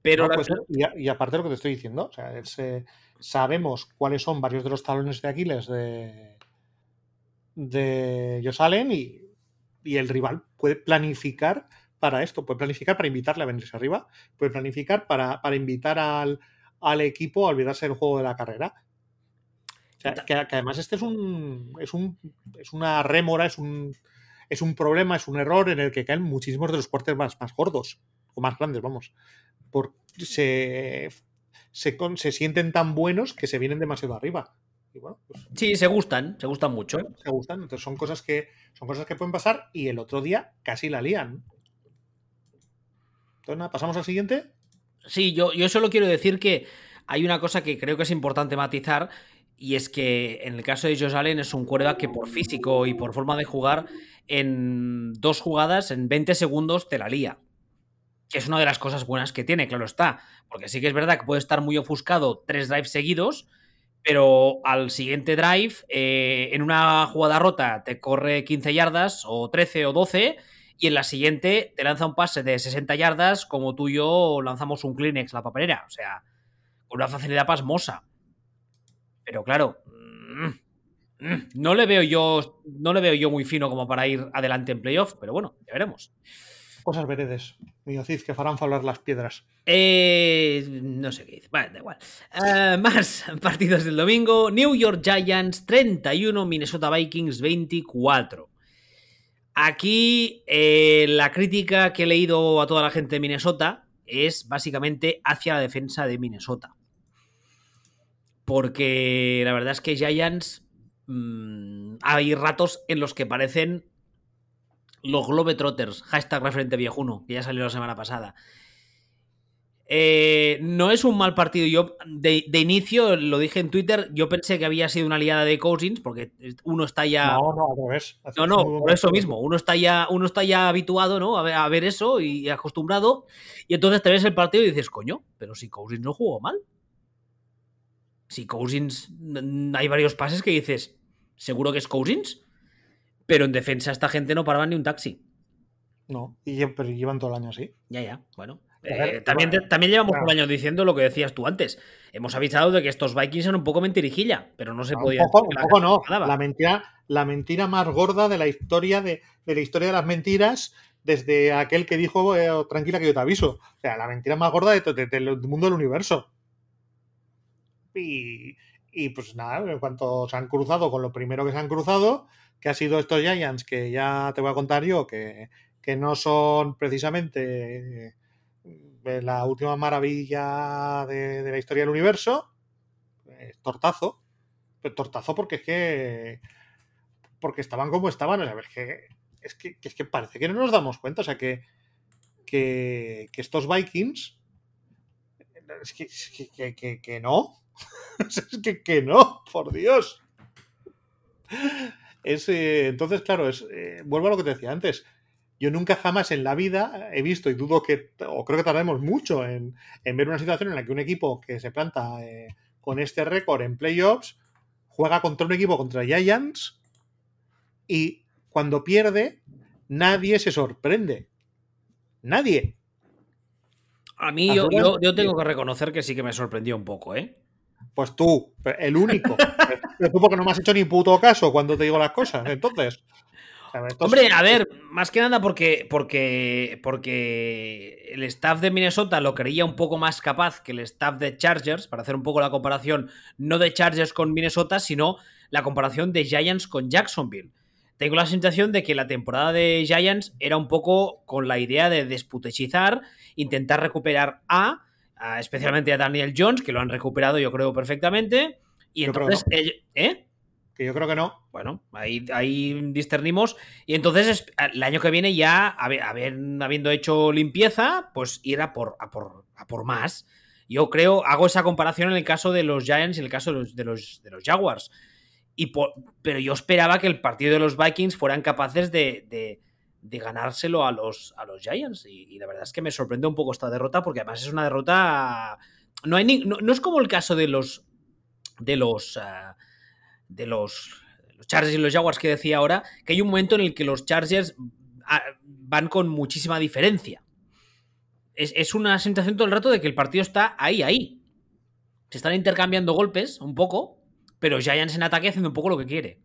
Pero pues, y, aparte de lo que te estoy diciendo, o sea, eh, sabemos cuáles son varios de los talones de Aquiles de, de ellos salen y, el rival puede planificar para esto, puede planificar para invitarle a venirse arriba, puede planificar para, invitar al, equipo a olvidarse del juego de la carrera. que, además este es un, es un es una rémora, es un, es un problema, es un error en el que caen muchísimos de los cuartos más, más gordos o más grandes, vamos. Porque se, se, se sienten tan buenos que se vienen demasiado arriba. Pues, sí, se gustan, se gustan mucho. Se gustan, entonces son cosas que son cosas que pueden pasar y el otro día casi la lían. Entonces, nada, pasamos al siguiente. Sí, yo, yo solo quiero decir que hay una cosa que creo que es importante matizar y es que en el caso de Josh Allen es un cuerda que por físico y por forma de jugar en dos jugadas, en 20 segundos, te la lía. Que es una de las cosas buenas que tiene, claro está. Porque sí que es verdad que puede estar muy ofuscado tres drives seguidos, pero al siguiente drive, eh, en una jugada rota, te corre 15 yardas, o 13 o 12, y en la siguiente te lanza un pase de 60 yardas, como tú y yo lanzamos un Kleenex la papelera. O sea, con una facilidad pasmosa. Pero claro, mm, mm, no le veo yo. No le veo yo muy fino como para ir adelante en playoff, pero bueno, ya veremos. Cosas veredes, mío Cid, que farán falar las piedras. Eh, no sé qué dice. Vale, da igual. Uh, más partidos del domingo. New York Giants 31, Minnesota Vikings 24. Aquí eh, la crítica que he leído a toda la gente de Minnesota es básicamente hacia la defensa de Minnesota. Porque la verdad es que Giants mmm, hay ratos en los que parecen los Globetrotters, hashtag referente viejuno, que ya salió la semana pasada. Eh, no es un mal partido. Yo, de, de, inicio, lo dije en Twitter, yo pensé que había sido una liada de Cousins, porque uno está ya. No, no, al revés. No, no, por eso mismo. Uno está ya, uno está ya habituado, ¿no? A ver, a ver, eso y acostumbrado. Y entonces te ves el partido y dices, coño, pero si Cousins no jugó mal. Si Cousins. Hay varios pases que dices, seguro que es Cousins. Pero en defensa esta gente no paraba ni un taxi. No, y, pero llevan todo el año así. Ya, ya, bueno. Eh, también, también, llevamos claro. un año diciendo lo que decías tú antes. Hemos avisado de que estos Vikings eran un poco mentirijilla, pero no se no, podía. Un poco, un poco no. La mentira, la mentira más gorda de la historia de, de, la historia de las mentiras, desde aquel que dijo eh, tranquila que yo te aviso. O sea, la mentira más gorda del de, de, mundo del universo. Y, y pues nada, en cuanto se han cruzado con lo primero que se han cruzado, que ha sido estos Giants, que ya te voy a contar yo, que, que no son precisamente la última maravilla de, la historia del universo, eh, tortazo. Pero tortazo porque es que. Porque estaban como estaban. O sea, es que, es que, es que parece que no nos damos cuenta. O sea, que, que, que estos Vikings. Es que, es que, que, que no. es que no, por Dios. Es, eh, entonces, claro, es, eh, vuelvo a lo que te decía antes yo nunca jamás en la vida he visto, y dudo que, o creo que tardemos mucho en, en ver una situación en la que un equipo que se planta eh, con este récord en playoffs juega contra un equipo contra Giants y cuando pierde nadie se sorprende. Nadie. A mí yo, yo, yo, tengo que reconocer que sí que me sorprendió un poco, ¿eh? Pues tú, el único. tú porque no me has hecho ni puto caso cuando te digo las cosas. Entonces, entonces, Hombre, a ver, más que nada porque, porque, porque el staff de Minnesota lo creía un poco más capaz que el staff de Chargers, para hacer un poco la comparación, no de Chargers con Minnesota, sino la comparación de Giants con Jacksonville. Tengo la sensación de que la temporada de Giants era un poco con la idea de desputechizar, intentar recuperar a, a especialmente a Daniel Jones, que lo han recuperado yo creo perfectamente, y entonces... ¿Eh? que yo creo que no. Bueno, ahí, ahí discernimos. Y entonces el año que viene ya, habiendo hecho limpieza, pues ir a por, a por, a por más. Yo creo, hago esa comparación en el caso de los Giants y en el caso de los, de los, de los Jaguars. Y por, pero yo esperaba que el partido de los Vikings fueran capaces de, de, de ganárselo a los, a los Giants. Y, la verdad es que me sorprende un poco esta derrota, porque además es una derrota. No, hay es como el caso de los. de los. Uh, de los, los, Chargers y los Jaguars que decía ahora, que hay un momento en el que los Chargers ah, van con muchísima diferencia. Es, es, una sensación todo el rato de que el partido está ahí, ahí. Se están intercambiando golpes un poco, pero Giants en ataque haciendo un poco lo que quiere.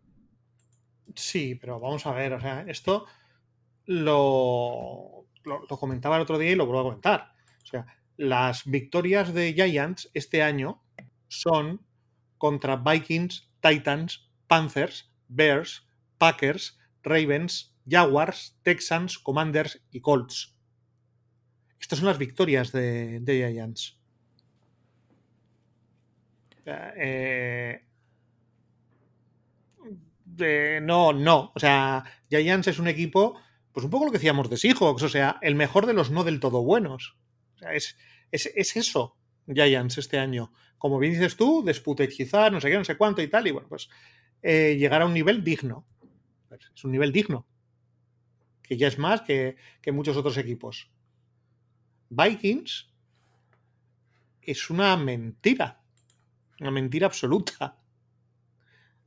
Sí, pero vamos a ver, o sea, esto lo, lo, comentaba el otro día y lo vuelvo a comentar. O sea, las victorias de Giants este año son contra Vikings, Titans, Panthers, Bears, Packers, Ravens, Jaguars, Texans, Commanders y Colts. Estas son las victorias de, de Giants. Eh, eh, no, no. O sea, Giants es un equipo, pues un poco lo que decíamos de Seahawks, o sea, el mejor de los no del todo buenos. O sea, es, es, es eso, Giants, este año como bien dices tú, desputechizar, no sé qué, no sé cuánto y tal, y bueno, pues eh, llegar a un nivel digno. Es un nivel digno, que ya es más que, que muchos otros equipos. Vikings es una mentira. Una mentira absoluta.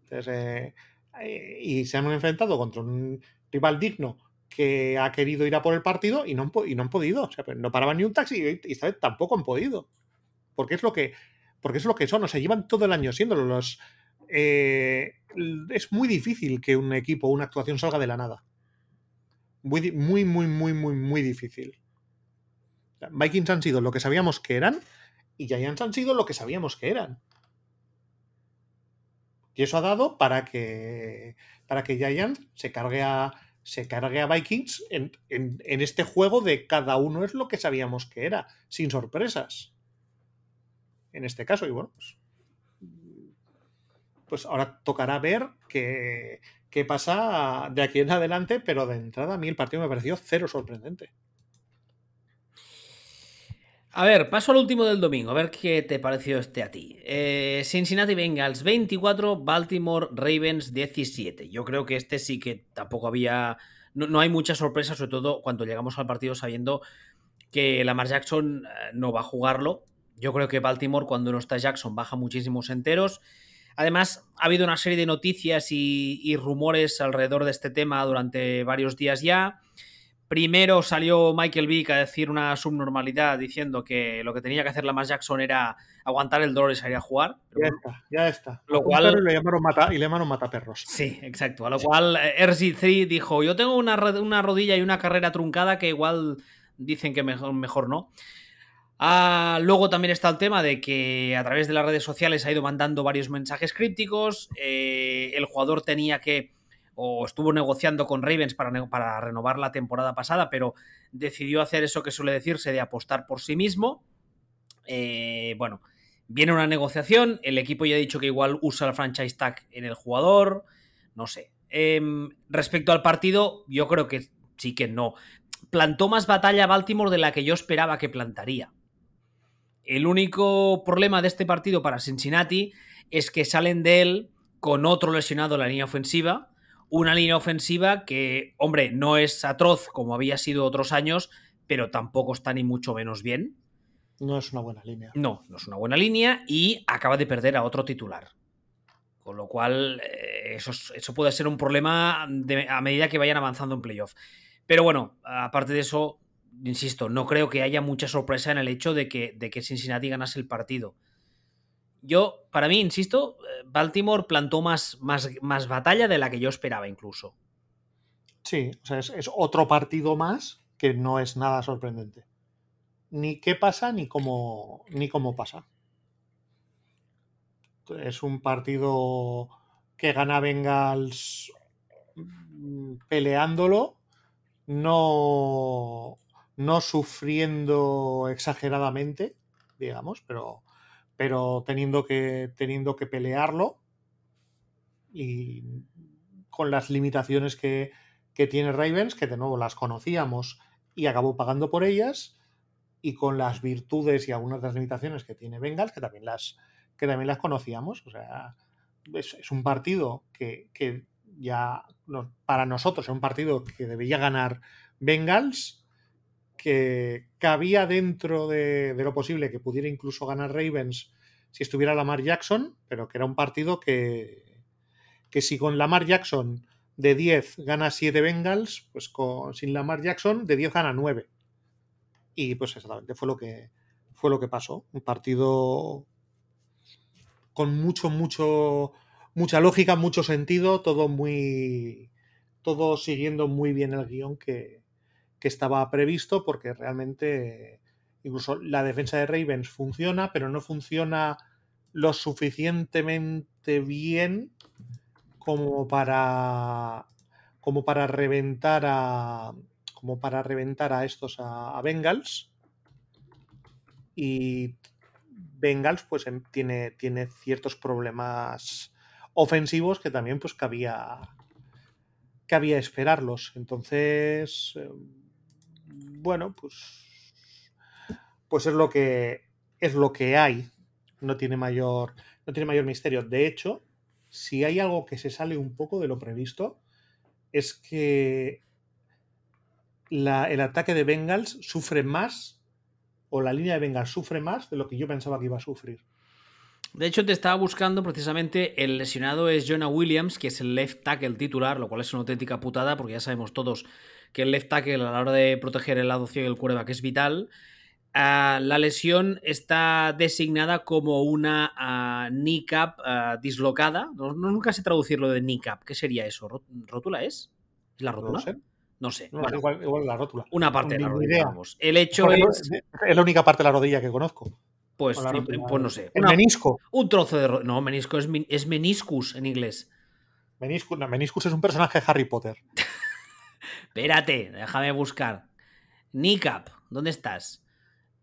Entonces, eh, y se han enfrentado contra un rival digno que ha querido ir a por el partido y no han, podido. No paraban ni un taxi y esta vez tampoco han podido. Porque es lo que, porque es lo que son. O sea, llevan todo el año siéndolo. Los, eh, es muy difícil que un equipo o una actuación salga de la nada. Muy, muy, muy, muy, muy, muy difícil. Vikings han sido lo que sabíamos que eran y Giants han sido lo que sabíamos que eran. Y eso ha dado para que, para que Giants se cargue a, se cargue a Vikings en, este juego de cada uno es lo que sabíamos que era, sin sorpresas. En este caso, y bueno, pues, pues ahora tocará ver qué, qué pasa de aquí en adelante, pero de entrada a mí el partido me pareció cero sorprendente. A ver, paso al último del domingo, a ver qué te pareció este a ti. Eh, Cincinnati Bengals 24, Baltimore Ravens 17. Yo creo que este sí que tampoco había. No, hay mucha sorpresa, sobre todo cuando llegamos al partido sabiendo que Lamar Jackson eh, no va a jugarlo. Yo creo que Baltimore, cuando no está Jackson, baja muchísimos enteros. Además, ha habido una serie de noticias y rumores alrededor de este tema durante varios días ya. Primero salió Michael Vick a decir una subnormalidad diciendo que lo que tenía que hacer la más Jackson era aguantar el dolor y salir a jugar. ya está, ya está. Lo cual... y, le llamaron mata, y le llamaron mataperros. Sí, exacto. A lo cual eh, RG3 dijo, yo tengo una, una, rodilla y una carrera truncada que igual dicen que mejor, mejor no. Ah, luego también está el tema de que a través de las redes sociales ha ido mandando varios mensajes crípticos. Eh, el jugador tenía que o estuvo negociando con Ravens para, renovar la temporada pasada, pero decidió hacer eso que suele decirse de apostar por sí mismo. Eh, bueno, viene una negociación, el equipo ya ha dicho que igual usa el franchise tag en el jugador, no sé. Em, respecto al partido, yo creo que sí que no. Plantó más batalla Baltimore de la que yo esperaba que plantaría. El único problema de este partido para Cincinnati es que salen de él con otro lesionado en la línea ofensiva, una línea ofensiva que, hombre, no es atroz como había sido otros años, pero tampoco está ni mucho menos bien. No es una buena línea. No, no es una buena línea y acaba de perder a otro titular. Con lo cual, eh, eso, eso, puede ser un problema a medida que vayan avanzando en playoff. Pero bueno, aparte de eso, insisto, no creo que haya mucha sorpresa en el hecho de que, de que Cincinnati ganase el partido. Yo, para mí, insisto, eh, Baltimore plantó más, más, más batalla de la que yo esperaba incluso. Sí, o sea, es, otro partido más que no es nada sorprendente. Ni qué pasa ni cómo, ni cómo pasa. Es un partido que gana Bengals mm, peleándolo, no, no sufriendo exageradamente, digamos, pero, pero teniendo que, teniendo que pelearlo y con las limitaciones que, tiene Ravens, que de nuevo las conocíamos y acabó pagando por ellas, y con las virtudes y algunas de las limitaciones que tiene Bengals, que también las, que también las conocíamos. O sea, es, un partido que, ya para nosotros es un partido que debería ganar Bengals que cabía dentro de, lo posible que pudiera incluso ganar Ravens si estuviera Lamar Jackson, pero que era un partido que, que si con Lamar Jackson de 10 gana 7 Bengals, pues con, sin Lamar Jackson de 10 gana 9. Y pues exactamente fue lo que fue lo que pasó. Un partido con mucho, mucho, mucha lógica, mucho sentido, todo muy. todo siguiendo muy bien el guion que, que estaba previsto porque realmente incluso la defensa de Ravens funciona, pero no funciona lo suficientemente bien como para como para reventar a como para reventar a estos a, Bengals. Y Bengals pues em, tiene, tiene ciertos problemas ofensivos que también pues cabía cabía esperarlos. Entonces em, bueno, pues, pues es lo que es lo que hay. No tiene mayor, no tiene mayor misterio. De hecho, si hay algo que se sale un poco de lo previsto, es que el ataque de Bengals sufre más, o la línea de Bengals sufre más de lo que yo pensaba que iba a sufrir. De hecho, te estaba buscando precisamente el lesionado es Jonah Williams, que es el left tackle titular, lo cual es una auténtica putada, porque ya sabemos todos que el left tackle a la hora de proteger el lado ciego y el quarterback es vital. Uh, la lesión está designada como una uh, kneecap uh, dislocada. No, no, nunca sé traducirlo de kneecap. ¿Qué sería eso? ¿Rótula es? ¿Es la rótula? No sé. No sé. No, bueno, igual, igual, la rótula. una parte de la rodilla, vamos. El hecho es, es la única parte de la rodilla que conozco. pues, pues no sé, El una- menisco. un trozo de... No, menisco es, es meniscus en inglés. Meniscus, no, Meniscus es un personaje de Harry Potter. Espérate, déjame buscar. Kneecap, ¿dónde estás?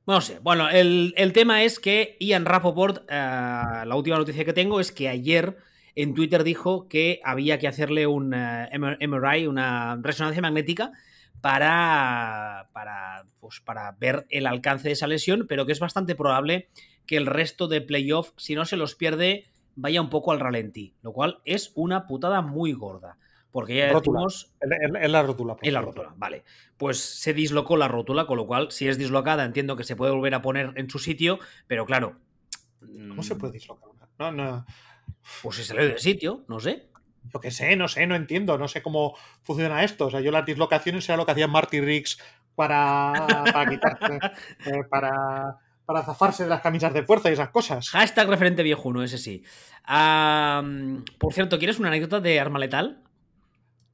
No sé. Bueno, el, el tema es que Ian Rapoport, eh, la última noticia que tengo es que ayer en Twitter dijo que había que hacerle un eh, MRI, una resonancia magnética, para, para, pues, para ver el alcance de esa lesión, pero que es bastante probable que el resto de playoff, si no se los pierde, vaya un poco al ralentí, lo cual es una putada muy gorda. Porque ya decimos En, en- en la rótula. en la rótula, vale. Pues se dislocó la rótula, con lo cual, si es dislocada, entiendo que se puede volver a poner en su sitio, pero claro. ¿Cómo se puede dislocar? No, no. Pues si salió del sitio, no sé. Yo qué sé, no sé, no entiendo, no sé cómo funciona esto. O sea, yo las dislocaciones era lo que hacía Marty Riggs para, para quitarse, eh, para, para zafarse de las camisas de fuerza y esas cosas. Hashtag referente viejuno, ese sí. Por cierto, ¿quieres una anécdota de arma letal?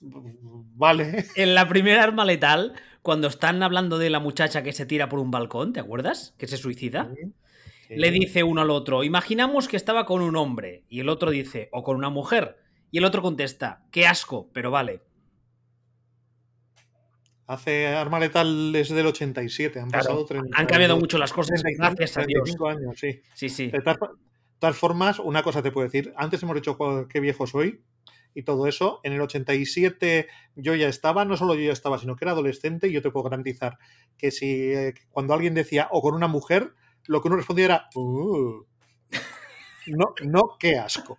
Vale. En la primera arma letal, cuando están hablando de la muchacha que se tira por un balcón, ¿te acuerdas? Que se suicida. Sí. Le dice uno al otro, imaginamos que estaba con un hombre. Y el otro dice, o con una mujer. Y el otro contesta, qué asco, pero vale. Hace Arma Letal es del 87, han Claro, pasado 30 Han cambiado mucho las cosas, 35, gracias a Dios. 35 años, sí. Sí, sí. De de todas formas, una cosa te puedo decir. Antes hemos dicho qué viejo soy y todo eso. En el 87 yo ya estaba, no solo yo ya estaba, sino que era adolescente y yo te puedo garantizar que si eh, cuando alguien decía o con una mujer, lo que uno respondía era "Uh". no, no, qué asco.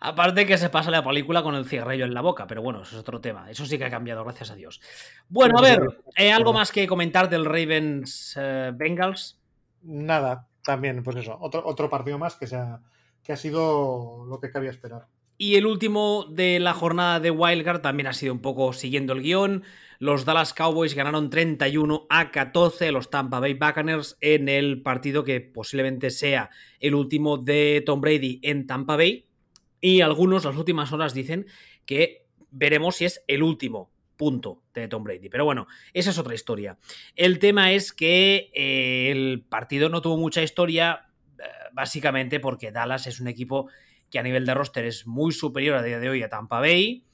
Aparte que se pasa la película con el cigarrillo en la boca, pero bueno, eso es otro tema. Eso sí que ha cambiado, gracias a Dios. Bueno, a ver, eh, ¿algo más que comentar del Ravens eh, Bengals? Nada, también, pues eso, otro, otro partido más que, se ha, que ha sido lo que cabía esperar. Y el último de la jornada de Wildcard también ha sido un poco siguiendo el guion. Los Dallas Cowboys ganaron 31 a 14 a los Tampa Bay Buccaneers en el partido que posiblemente sea el último de Tom Brady en Tampa Bay. Y algunos las últimas horas dicen que veremos si es el último punto de Tom Brady. Pero bueno, esa es otra historia. El tema es que eh, el partido no tuvo mucha historia, básicamente porque Dallas es un equipo que a nivel de roster es muy superior a día de hoy a Tampa Bay,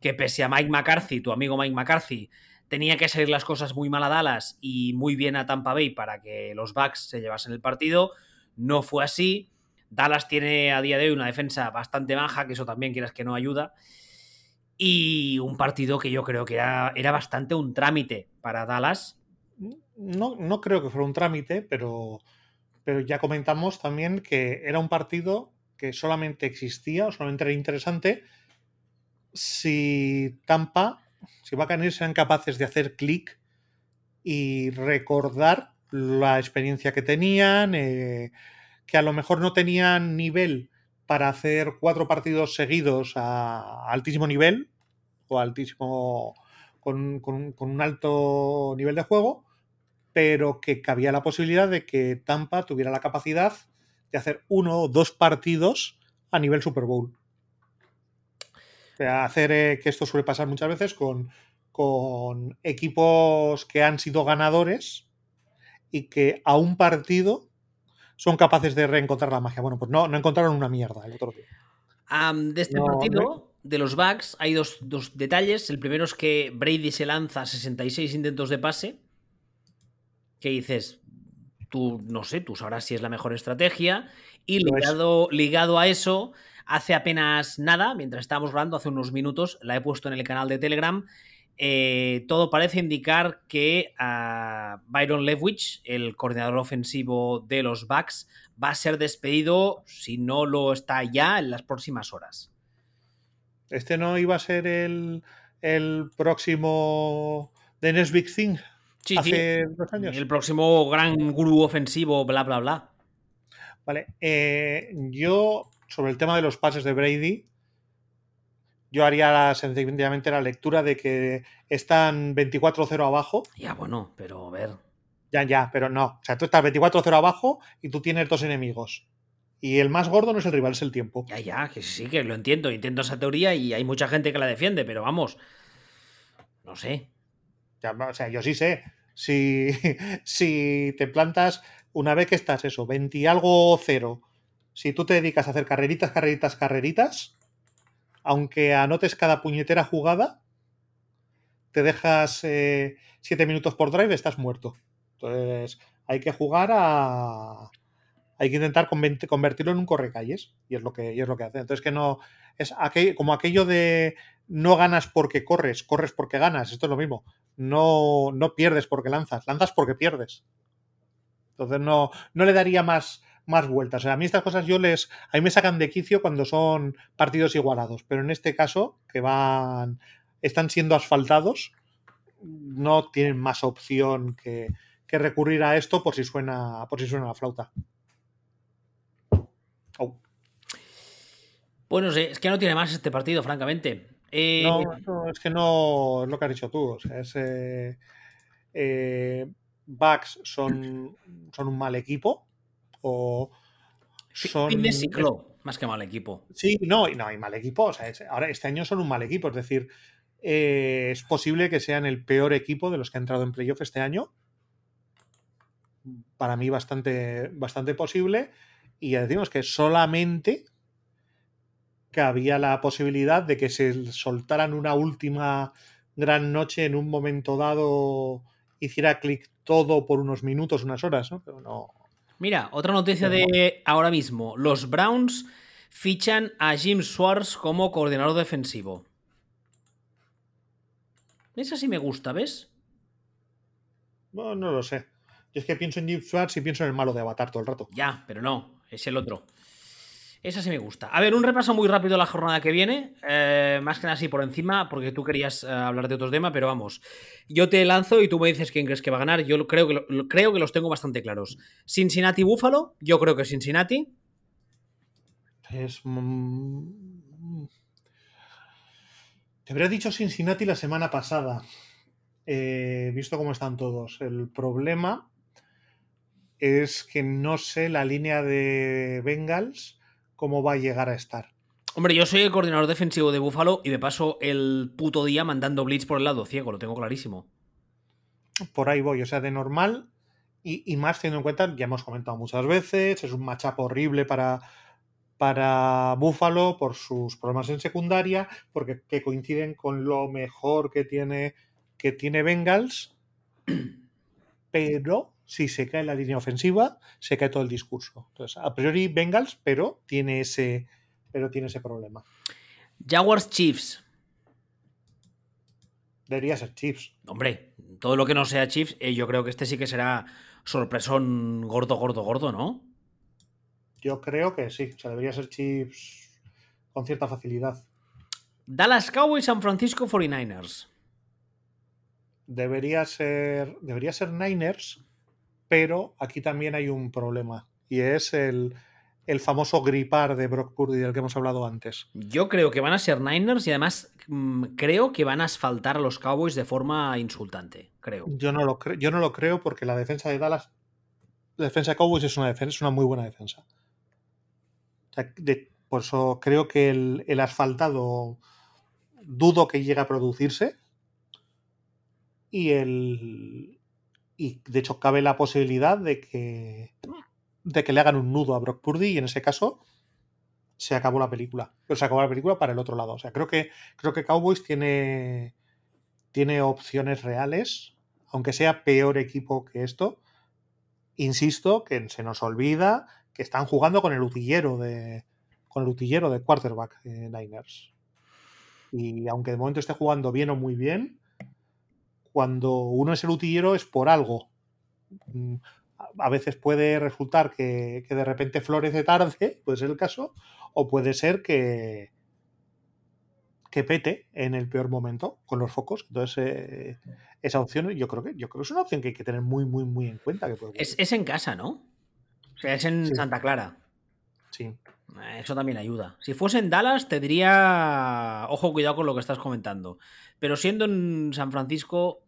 que pese a Mike McCarthy, tu amigo Mike McCarthy, tenía que salir las cosas muy mal a Dallas y muy bien a Tampa Bay para que los Bucks se llevasen el partido. No fue así. Dallas tiene a día de hoy una defensa bastante baja, que eso también quieras que no ayuda. Y un partido que yo creo que era, era bastante un trámite para Dallas. No, no creo que fuera un trámite, pero, pero ya comentamos también que era un partido que solamente existía o solamente era interesante si Tampa, si Buccaneers sean capaces de hacer clic y recordar la experiencia que tenían, eh, que a lo mejor no tenían nivel para hacer cuatro partidos seguidos a altísimo nivel o altísimo con, con un alto nivel de juego, pero que cabía la posibilidad de que Tampa tuviera la capacidad de hacer uno o dos partidos a nivel Super Bowl. O sea, hacer eh, que esto suele pasar muchas veces con, con equipos que han sido ganadores y que a un partido son capaces de reencontrar la magia. Bueno, pues no, no encontraron una mierda el otro día. Um, de este No, partido, de los Bucks, hay dos, dos detalles. El primero es que Brady se lanza 66 intentos de pase. Que dices, tú no sé, tú sabrás si es la mejor estrategia. Y es. ligado, ligado a eso, hace apenas nada, mientras estábamos hablando, hace unos minutos, la he puesto en el canal de Telegram. eh, todo parece indicar que ah, Byron Leftwich, el coordinador ofensivo de los Bucks, va a ser despedido, si no lo está ya, en las próximas horas. Este no iba a ser el, el próximo The Next Big Thing Sí, hace sí. dos años. El próximo gran gurú ofensivo, bla, bla, bla. Vale. Eh, yo, sobre el tema de los pases de Brady, yo haría sencillamente la lectura de que están 24-0 abajo. Ya, bueno, pero a ver. Ya, ya, pero no. O sea, tú estás 24-0 abajo y tú tienes dos enemigos. Y el más gordo no es el rival, es el tiempo. Ya, ya, que sí, que lo entiendo. Entiendo esa teoría y hay mucha gente que la defiende, pero vamos. No sé. O sea, yo sí sé. Si, si te plantas una vez que estás eso, 20 y algo cero, si tú te dedicas a hacer carreritas, carreritas, carreritas, aunque anotes cada puñetera jugada, te dejas 7 eh, minutos por drive, estás muerto. Entonces, hay que jugar a. Hay que intentar convertirlo en un correcalles. Y es lo que, es lo que hace. Entonces, que no. Es como aquello de no ganas porque corres, corres porque ganas. Esto es lo mismo. No, no pierdes porque lanzas, lanzas porque pierdes. Entonces, no, no le daría más, más vueltas. A mí estas cosas yo les. A mí me sacan de quicio cuando son partidos igualados. Pero en este caso, que van. están siendo asfaltados, no tienen más opción que, que recurrir a esto por si suena, por si suena la flauta. Oh. Bueno, es que no tiene más este partido, francamente. Eh, no, es que no es lo que has dicho tú. O sea, es, eh, eh, Bucks son, son un mal equipo. O son. más que mal equipo. Sí, no, no hay mal equipo. O sea, ahora este año son un mal equipo. Es decir, es posible que sean el peor equipo de los que han entrado en playoff este año para mí bastante, bastante posible. Y ya decimos que solamente que había la posibilidad de que se soltaran una última gran noche en un momento dado, hiciera clic todo por unos minutos, unas horas, ¿no? Pero no. Mira, otra noticia de ahora mismo. Los Browns fichan a Jim Schwartz como coordinador defensivo. Esa sí me gusta, ¿ves? No, no lo sé. Yo es que pienso en Jim Schwartz y pienso en el malo de Avatar todo el rato. Ya, pero no, es el otro. Esa sí me gusta. A ver, un repaso muy rápido a la jornada que viene. Eh, más que nada así por encima, porque tú querías eh, hablar de otros temas, pero vamos. Yo te lanzo y tú me dices quién crees que va a ganar. Yo creo que, creo que los tengo bastante claros. Cincinnati Buffalo, yo creo que Cincinnati. Es. Mm, te habría dicho Cincinnati la semana pasada. Eh, visto cómo están todos. El problema es que no sé la línea de Bengals cómo va a llegar a estar. Hombre, yo soy el coordinador defensivo de Buffalo y me paso el puto día mandando blitz por el lado ciego, lo tengo clarísimo. Por ahí voy, o sea, de normal y, más teniendo en cuenta, ya hemos comentado muchas veces, es un matchup horrible para, para Buffalo por sus problemas en secundaria, porque que coinciden con lo mejor que tiene, que tiene Bengals, pero si se cae la línea ofensiva, se cae todo el discurso. Entonces, a priori Bengals, pero tiene ese, pero tiene ese problema. Jaguars Chiefs. Debería ser Chiefs. Hombre, todo lo que no sea Chiefs, eh, yo creo que este sí que será sorpresón gordo, gordo, gordo, ¿no? Yo creo que sí. O sea, debería ser Chiefs con cierta facilidad. Dallas Cowboys San Francisco 49ers. Debería ser. Debería ser Niners pero aquí también hay un problema y es el, famoso gripar de Brock Purdy del que hemos hablado antes. Yo creo que van a ser Niners y además mm, creo que van a asfaltar a los Cowboys de forma insultante, creo. Yo no lo, creo, yo no lo creo porque la defensa de Dallas, la defensa de Cowboys es una, defensa, es una muy buena defensa. por eso creo que el, el asfaltado dudo que llegue a producirse y el, y de hecho cabe la posibilidad de que, de que le hagan un nudo a Brock Purdy y en ese caso se acabó la película. Pero se acabó la película para el otro lado. O sea, creo que, creo que Cowboys tiene, tiene opciones reales, aunque sea peor equipo que esto. Insisto que se nos olvida que están jugando con el utillero de, con el utillero de quarterback eh, Niners. Y aunque de momento esté jugando bien o muy bien, cuando uno es el utillero es por algo. Mm, a veces puede resultar que, de repente florece tarde, puede ser el caso, o puede ser que, que pete en el peor momento con los focos. Entonces, eh, esa opción yo creo que yo creo que es una opción que hay que tener muy, muy, muy en cuenta. es, en casa, ¿no? O sea, es en Sí. Santa Clara. Sí. Eh, Eso también ayuda. Si fuese en Dallas, te diría. Ojo, cuidado con lo que estás comentando. Pero siendo en San Francisco.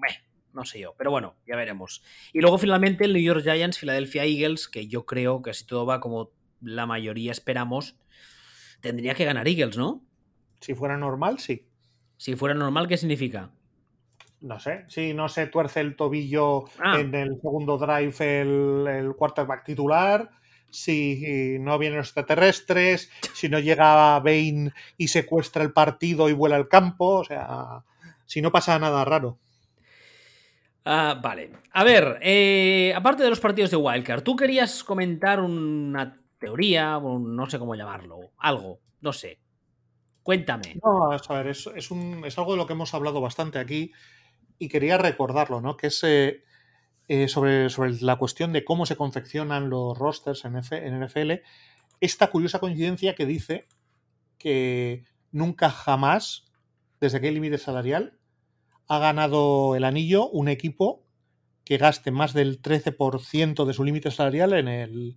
meh, no sé yo. Pero bueno, ya veremos. Y luego finalmente el New York Giants, Philadelphia Eagles, que yo creo que si todo va como la mayoría esperamos, tendría que ganar Eagles, ¿no? Si fuera normal, sí. Si fuera normal, ¿qué significa? No sé, si no se tuerce el tobillo Ah. en el segundo drive el, el quarterback titular, si no vienen los extraterrestres, si no llega Bane y secuestra el partido y vuela al campo, o sea, si no pasa nada raro. Ah, vale. A ver, eh, aparte de los partidos de Wildcard, tú querías comentar una teoría, no sé cómo llamarlo, algo, no sé. Cuéntame. No, a ver, es, es un- es algo de lo que hemos hablado bastante aquí y quería recordarlo, ¿no? Que es eh, eh, sobre, sobre la cuestión de cómo se confeccionan los rosters en, F- en NFL, esta curiosa coincidencia que dice que nunca jamás, desde que hay límite salarial, ha ganado el anillo un equipo que gaste más del 13% de su límite salarial en, el,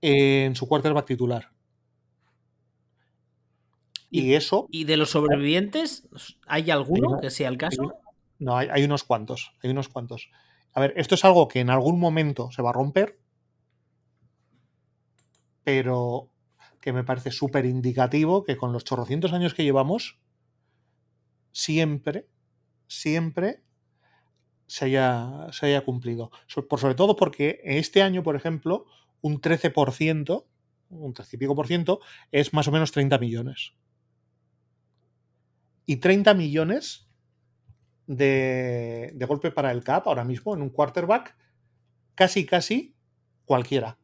en su quarterback titular. Y, Y- eso ¿Y de los sobrevivientes, hay alguno que sea el caso? No, hay, hay unos cuantos, hay unos cuantos. A ver, esto es algo que en algún momento se va a romper, pero que me parece súper indicativo que con los chorrocientos años que llevamos, siempre, siempre se haya, se haya cumplido. Por sobre todo porque este año, por ejemplo, un 13%, un 13 y pico por ciento, es más o menos 30 millones. Y 30 millones de, de golpe para el cap ahora mismo en un quarterback, casi, casi cualquiera.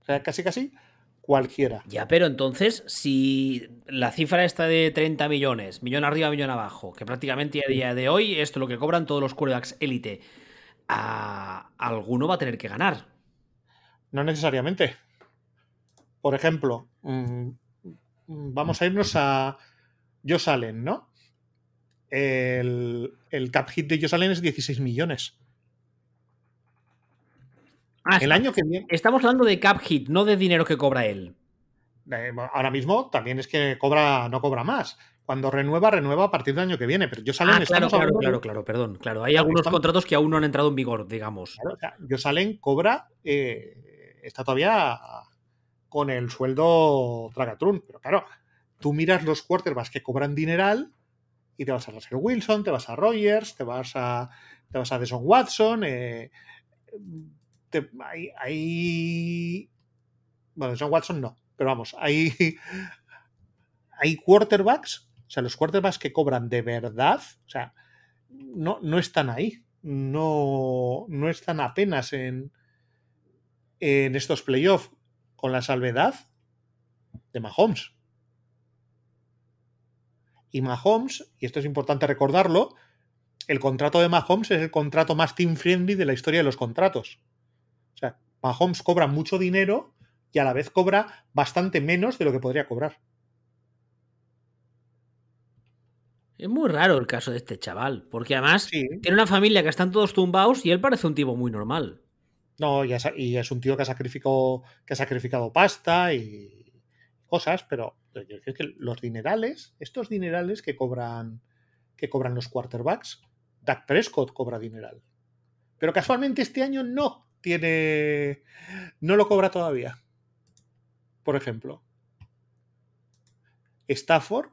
O sea, casi, casi cualquiera. Ya, pero entonces, si la cifra está de 30 millones, millón arriba, millón abajo, que prácticamente a día de hoy esto es lo que cobran todos los quarterbacks élite, a alguno va a tener que ganar. No necesariamente. Por ejemplo, mm, vamos a irnos a Josh Allen, ¿no? El, el cap hit de Josh Allen es 16 millones. Ah, El año que viene, Estamos hablando de cap hit, no de dinero que cobra él. eh, ahora mismo también es que cobra, no cobra más. Cuando renueva, renueva a partir del año que viene. Pero Josh Allen Ah, claro, claro, hablando claro, claro, perdón. Claro, hay algunos estamos- contratos que aún no han entrado en vigor, digamos. Claro, o sea, Josh Allen cobra, eh, está todavía con el sueldo Tragatrun. Pero claro, tú miras los quarterbacks que cobran dineral y te vas a Russell Wilson, te vas a Rogers, te vas a, te vas a Deshaun Watson. eh, hay, hay- Bueno, Deshaun Watson no, pero vamos, hay, hay quarterbacks, o sea, los quarterbacks que cobran de verdad, o sea, no, no están ahí. No, no están apenas en, en estos playoffs con la salvedad de Mahomes. Y Mahomes, y esto es importante recordarlo, el contrato de Mahomes es el contrato más team friendly de la historia de los contratos. O sea, Mahomes cobra mucho dinero y a la vez cobra bastante menos de lo que podría cobrar. Es muy raro el caso de este chaval, porque además Sí. tiene una familia que están todos tumbados y él parece un tipo muy normal. No, y es, y es un tío que ha sacrificado, que ha sacrificado pasta y cosas, pero decir que los dinerales, estos dinerales que cobran, que cobran los quarterbacks, Dak Prescott cobra dineral. Pero casualmente este año no tiene. No lo cobra todavía. Por ejemplo. Stafford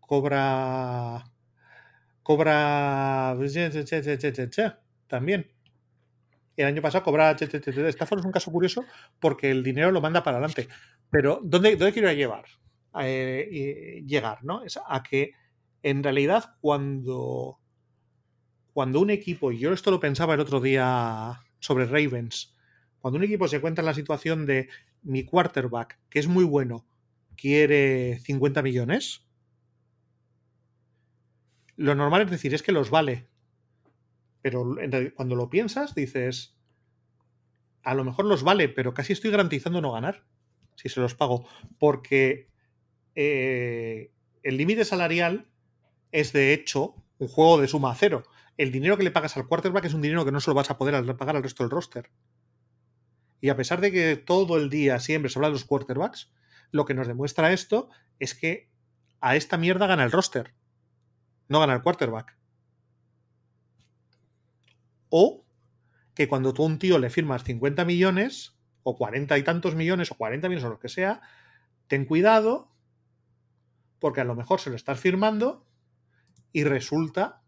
cobra. Cobra. También. El año pasado cobraba Stafford es un caso curioso porque el dinero lo manda para adelante. Pero ¿dónde, dónde quiero llevar? Eh, eh, llegar, ¿no? Es a que en realidad cuando, cuando un equipo, y yo esto lo pensaba el otro día sobre Ravens, cuando un equipo se encuentra en la situación de mi quarterback, que es muy bueno, quiere 50 millones, lo normal es decir, es que los vale. Pero cuando lo piensas, dices, a lo mejor los vale, pero casi estoy garantizando no ganar si se los pago. Porque eh, el límite salarial es de hecho un juego de suma a cero. el dinero que le pagas al quarterback es un dinero que no se lo vas a poder pagar al resto del roster. Y a pesar de que todo el día siempre se habla de los quarterbacks, lo que nos demuestra esto es que a esta mierda gana el roster, no gana el quarterback. O que cuando tú a un tío le firmas 50 millones, o 40 y tantos millones, o 40 millones, o lo que sea, ten cuidado, porque a lo mejor se lo estás firmando y resulta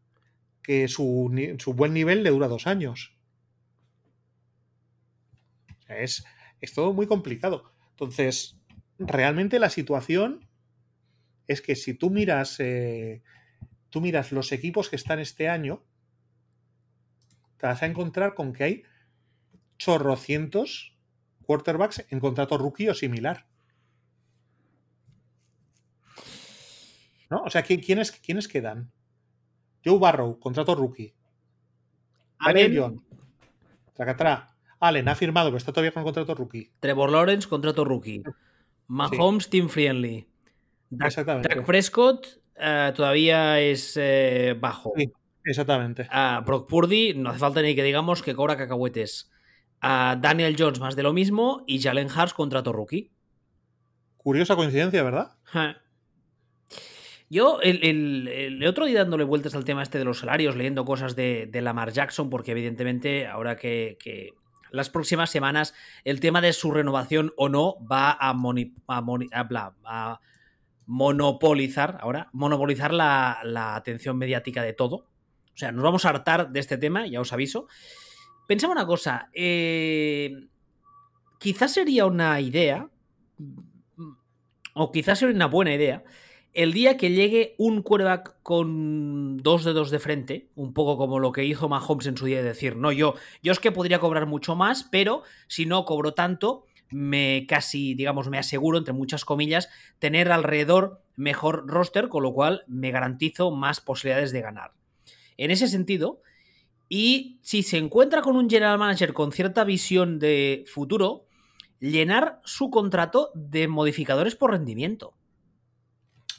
que su, buen nivel le dura dos años. Es, es todo muy complicado. Entonces, realmente la situación es que si tú miras, eh, tú miras los equipos que están este año, te vas a encontrar con que hay chorrocientos quarterbacks en contrato rookie o similar. ¿No? O sea, ¿quiénes, ¿quiénes quedan? Joe Barrow, contrato rookie. Allen John. Tracatra. Allen ha firmado, pero está todavía con contrato rookie. Trevor Lawrence, contrato rookie. Mahomes, Team Friendly. Exactamente. Prescott eh, todavía es eh, bajo. Sí, exactamente. Brock Purdy, no hace falta ni que digamos que cobra cacahuetes. Daniel Jones, más de lo mismo. Y Jalen Hurts, contrato rookie. Curiosa coincidencia, ¿verdad? Yo el, otro día dándole vueltas al tema este de los salarios, leyendo cosas de, Lamar Jackson, porque evidentemente ahora que, las próximas semanas el tema de su renovación o no va a, a, monopolizar, ahora, monopolizar la, atención mediática de todo. O sea, nos vamos a hartar de este tema, ya os aviso. Pensaba una cosa, eh, quizás sería una idea, o quizás sería una buena idea, el día que llegue un quarterback con dos dedos de frente, un poco como lo que hizo Mahomes en su día de decir, no, yo, yo es que podría cobrar mucho más, pero si no cobro tanto, me casi, digamos, me aseguro, entre muchas comillas, tener alrededor mejor roster, con lo cual me garantizo más posibilidades de ganar. En ese sentido, y si se encuentra con un general manager con cierta visión de futuro, llenar su contrato de modificadores por rendimiento.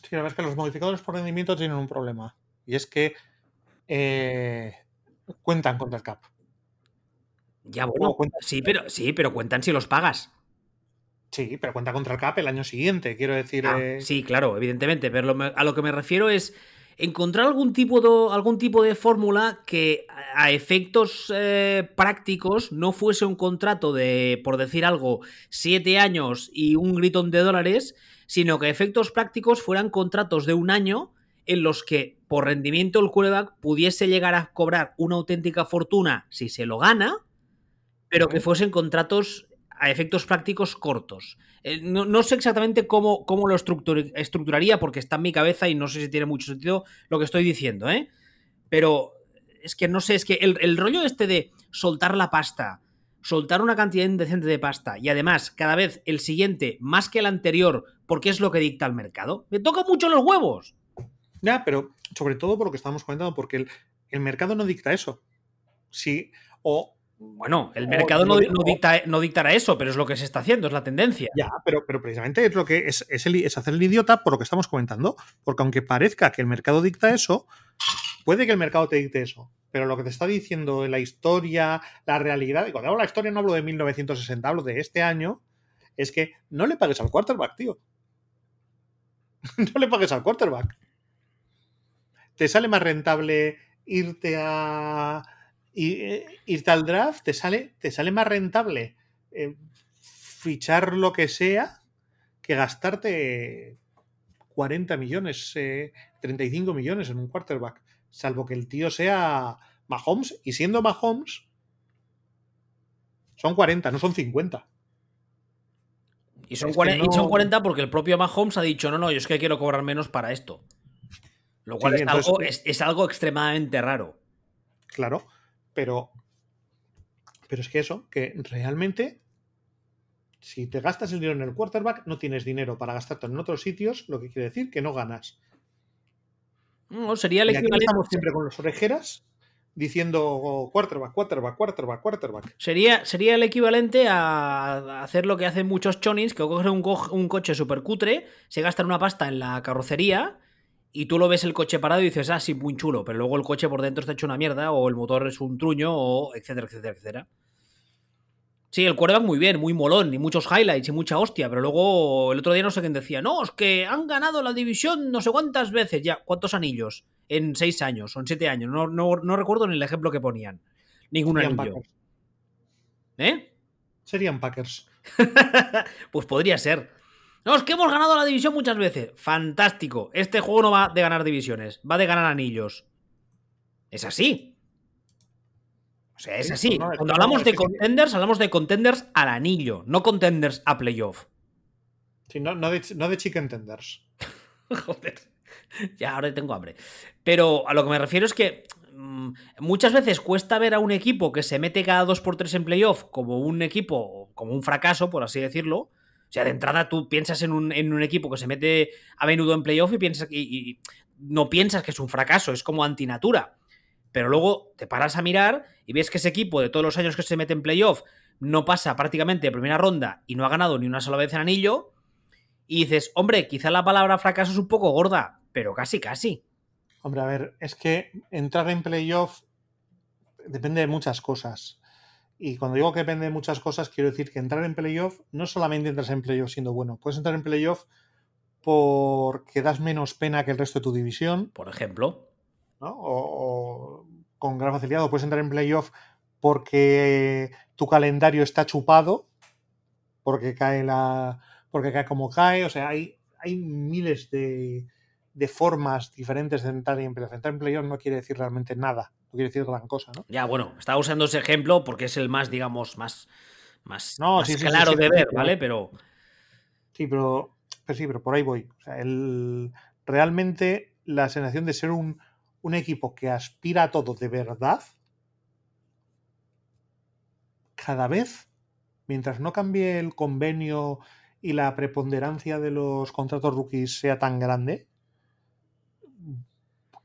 Sí, la verdad es que los modificadores por rendimiento tienen un problema. Y es que eh, cuentan contra el cap. Ya, bueno, sí, pero, sí, pero cuentan si los pagas. Sí, pero cuenta contra el cap el año siguiente, quiero decir. Ah, eh, sí, claro, evidentemente. Pero a lo que me refiero es encontrar algún tipo de, algún tipo de fórmula que a efectos eh, prácticos no fuese un contrato de, por decir algo, siete años y un gritón de dólares, sino que a efectos prácticos fueran contratos de un año en los que por rendimiento el quarterback pudiese llegar a cobrar una auténtica fortuna si se lo gana, pero que fuesen contratos a efectos prácticos cortos. Eh, no, sé exactamente cómo, cómo lo estructuraría porque está en mi cabeza y no sé si tiene mucho sentido lo que estoy diciendo, ¿eh? Pero es que no sé, es que el, el rollo este de soltar la pasta, soltar una cantidad indecente de pasta y además cada vez el siguiente más que el anterior porque es lo que dicta el mercado, me toca mucho los huevos. Ya, pero sobre todo por lo que estamos comentando, porque el, el mercado no dicta eso. Sí, o bueno, el mercado no, no, dictará eso, pero es lo que se está haciendo, es la tendencia. Ya, pero, pero precisamente es lo que es, es, hacer el idiota por lo que estamos comentando. Porque aunque parezca que el mercado dicta eso, puede que el mercado te dicte eso. Pero lo que te está diciendo la historia, la realidad, y cuando hablo de la historia no hablo de 1960, hablo de este año, es que no le pagues al quarterback, tío. no le pagues al quarterback. Te sale más rentable irte a y eh, irte al draft te sale, te sale más rentable eh, fichar lo que sea que gastarte 40 millones, 35 eh, millones en un quarterback, salvo que el tío sea Mahomes, y siendo Mahomes, son 40, no son 50. Y son, 40, son 40 porque el propio Mahomes ha dicho, no, no, yo es que quiero cobrar menos para esto. Lo cual es, algo, extremadamente raro. Claro. Pero, pero es que eso, que realmente, si te gastas el dinero en el quarterback, no tienes dinero para gastarte en otros sitios, lo que quiere decir que no ganas. No, sería el equivalente. Estamos siempre con las orejeras diciendo quarterback, quarterback, quarterback, quarterback. Sería, sería el equivalente a hacer lo que hacen muchos chonins, que cogen un, un coche súper cutre, se gastan una pasta en la carrocería y tú lo ves el coche parado y dices, ah, sí, muy chulo, pero luego el coche por dentro está hecho una mierda, o el motor es un truño, o etcétera, etcétera, etcétera. Sí, el quarterback muy bien, muy molón, y muchos highlights y mucha hostia, pero luego el otro día no sé quién decía, no, es que han ganado la división no sé cuántas veces, ya, ¿cuántos anillos? En seis años o en siete años, no, no, recuerdo ni el ejemplo que ponían. Ningún anillo. ¿Eh? Serían Packers. pues podría ser. No, es que hemos ganado la división muchas veces. Fantástico. Este juego no va de ganar divisiones, va de ganar anillos. Es así. O sea, es así. Cuando hablamos de contenders, hablamos de contenders al anillo, no contenders a playoff. Sí, no, de, no de chicken tenders. Joder. Ya, ahora tengo hambre. Pero a lo que me refiero es que mm, muchas veces cuesta ver a un equipo que se mete cada dos por tres en playoff como un equipo, como un fracaso, por así decirlo. O sea, de entrada tú piensas en un, en un equipo que se mete a menudo en playoff y, piensas, y no piensas que es un fracaso, es como antinatura pero luego te paras a mirar y ves que ese equipo de todos los años que se mete en playoff no pasa prácticamente de primera ronda y no ha ganado ni una sola vez en anillo, y dices, hombre, quizá la palabra fracaso es un poco gorda, pero casi, casi. Hombre, a ver, es que entrar en playoff depende de muchas cosas. Y cuando digo que depende de muchas cosas, quiero decir que entrar en playoff no solamente entras en playoff siendo bueno, puedes entrar en playoff porque das menos pena que el resto de tu división. Por ejemplo. O, con gran facilidad, o puedes entrar en playoff porque tu calendario está chupado, porque cae la. porque cae como cae. O sea, hay, hay miles de, formas diferentes de entrar en playoff. Entrar en playoff no quiere decir realmente nada, no quiere decir gran cosa, ¿no? Ya, bueno, estaba usando ese ejemplo porque es el más, digamos, más, más, claro de ver, ¿vale? Pero. Sí, pero, pero sí, pero por ahí voy. O sea, el, realmente la sensación de ser un, un equipo que aspira a todo de verdad, cada vez, mientras no cambie el convenio y la preponderancia de los contratos rookies sea tan grande,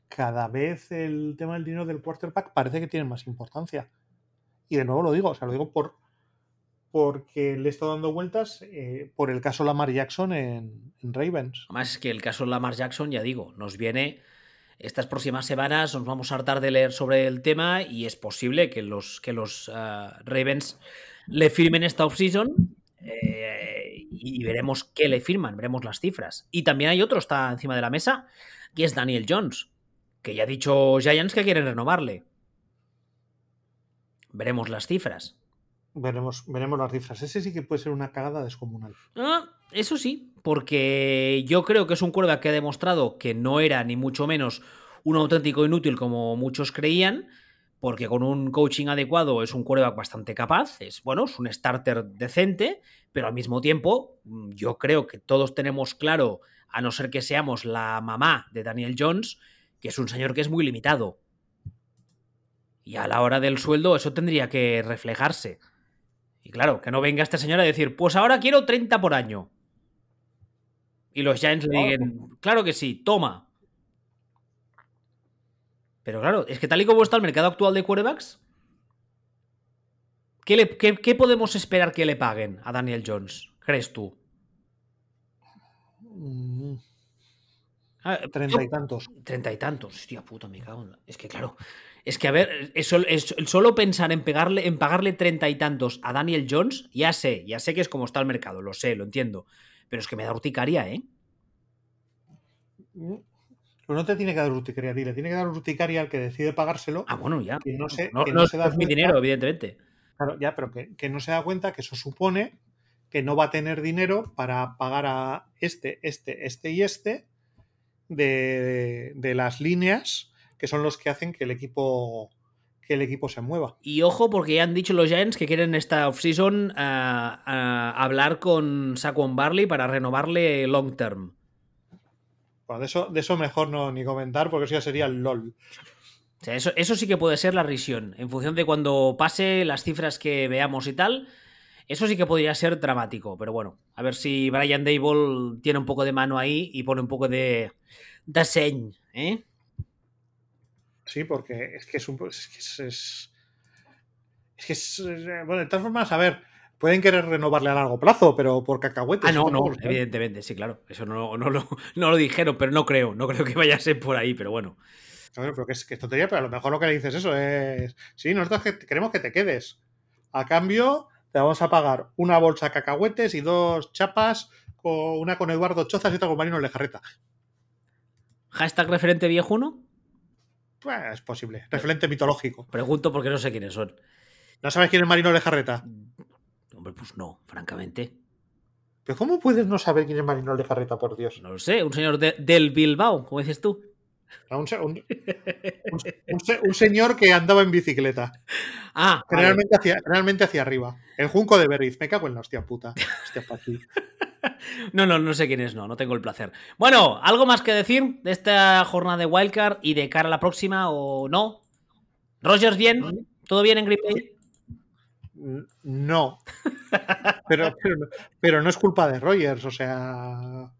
cada vez el tema del dinero del quarterback parece que tiene más importancia. Y de nuevo lo digo, o sea, lo digo por porque le he estado dando vueltas eh, por el caso Lamar Jackson en, en Ravens. Además es que el caso Lamar Jackson, ya digo, nos viene estas próximas semanas nos vamos a hartar de leer sobre el tema y es posible que los, que los ah, Ravens le firmen esta offseason eh, y veremos qué le firman, veremos las cifras. Y también hay otro, está encima de la mesa, que es Daniel Jones, que ya ha dicho Giants que quieren renovarle. Veremos las cifras. Veremos, veremos las cifras. Ese sí que puede ser una cagada descomunal. Ah, eso sí, porque yo creo que es un quarterback que ha demostrado que no era ni mucho menos un auténtico inútil como muchos creían, porque con un coaching adecuado es un quarterback bastante capaz, es bueno, es un starter decente, pero al mismo tiempo mm, yo creo que todos tenemos claro, a no ser que seamos la mamá de Daniel Jones, que es un señor que es muy limitado. Y a la hora del sueldo eso tendría que reflejarse. Y claro, que no venga este señor a decir, pues ahora quiero 30 por año. Y los Giants le digan, claro que sí, toma. Pero claro, es que tal y como está el mercado actual de quarterbacks, ¿qué, podemos esperar que le paguen a Daniel Jones? ¿Crees tú? Mm. Treinta y tantos. Treinta y tantos. Hostia puta, me cago en Es que claro, es que, a ver, es, solo pensar en, pegarle, en pagarle treinta y tantos a Daniel Jones, ya sé, ya sé que es como está el mercado, lo sé, lo entiendo. Pero es que me da urticaria, ¿eh? Pero no te tiene que dar urticaria a ti, le tiene que dar urticaria al que decide pagárselo. Ah, bueno, ya. Que no, se, es mi dinero, evidentemente. Claro, ya, pero que, no se da cuenta que eso supone que no va a tener dinero para pagar a este, este, este y este de, de las líneas que son los que hacen que el equipo que el equipo se mueva. Y ojo, porque ya han dicho los Giants que quieren esta offseason uh, hablar con Saquon Barley para renovarle long term. Bueno, de eso, de eso mejor no ni comentar, porque eso ya sería el LOL. O sea, eso, eso sí que puede ser la risión. En función de cuando pase las cifras que veamos y tal. Eso sí que podría ser dramático, pero bueno, a ver si Brian Dable tiene un poco de mano ahí y pone un poco de, de señ, ¿eh? Sí, porque es que es un. Es que es, es, que es. Eh, bueno, de todas formas, a ver, pueden querer renovarle a largo plazo, pero por cacahuetes. Ah, no, no, evidentemente, sí, claro. Eso no, no, lo, no lo dijeron, pero no creo, no creo que vaya a ser por ahí, pero bueno. Ver, pero que es, que tontería, pero a lo mejor lo que le dices eso es. Sí, nosotros queremos que te quedes. A cambio, te vamos a pagar una bolsa de cacahuetes y dos chapas, con una con Eduardo Chozas y otra con Marino Lejarreta. ¿Hashtag referente viejuno? Pues es posible. Referente mitológico. Pregunto porque no sé quiénes son. ¿No sabes quién es Marino Lejarreta? Hombre, pues no, francamente. ¿Pero cómo puedes no saber quién es Marino Lejarreta, por Dios? No lo sé, un señor del Bilbao, como dices tú. Un, señor que andaba en bicicleta. Ah, generalmente, hacia, generalmente hacia arriba. El junco de Berriz. Me cago en la hostia puta. Hostia, no, no, no sé quién es, no, no tengo el placer. Bueno, ¿algo más que decir de esta jornada de Wildcard y de cara a la próxima o no? ¿Rogers bien? ¿Todo bien en Green Bay? No. pero, pero, no es culpa de Rogers, o sea.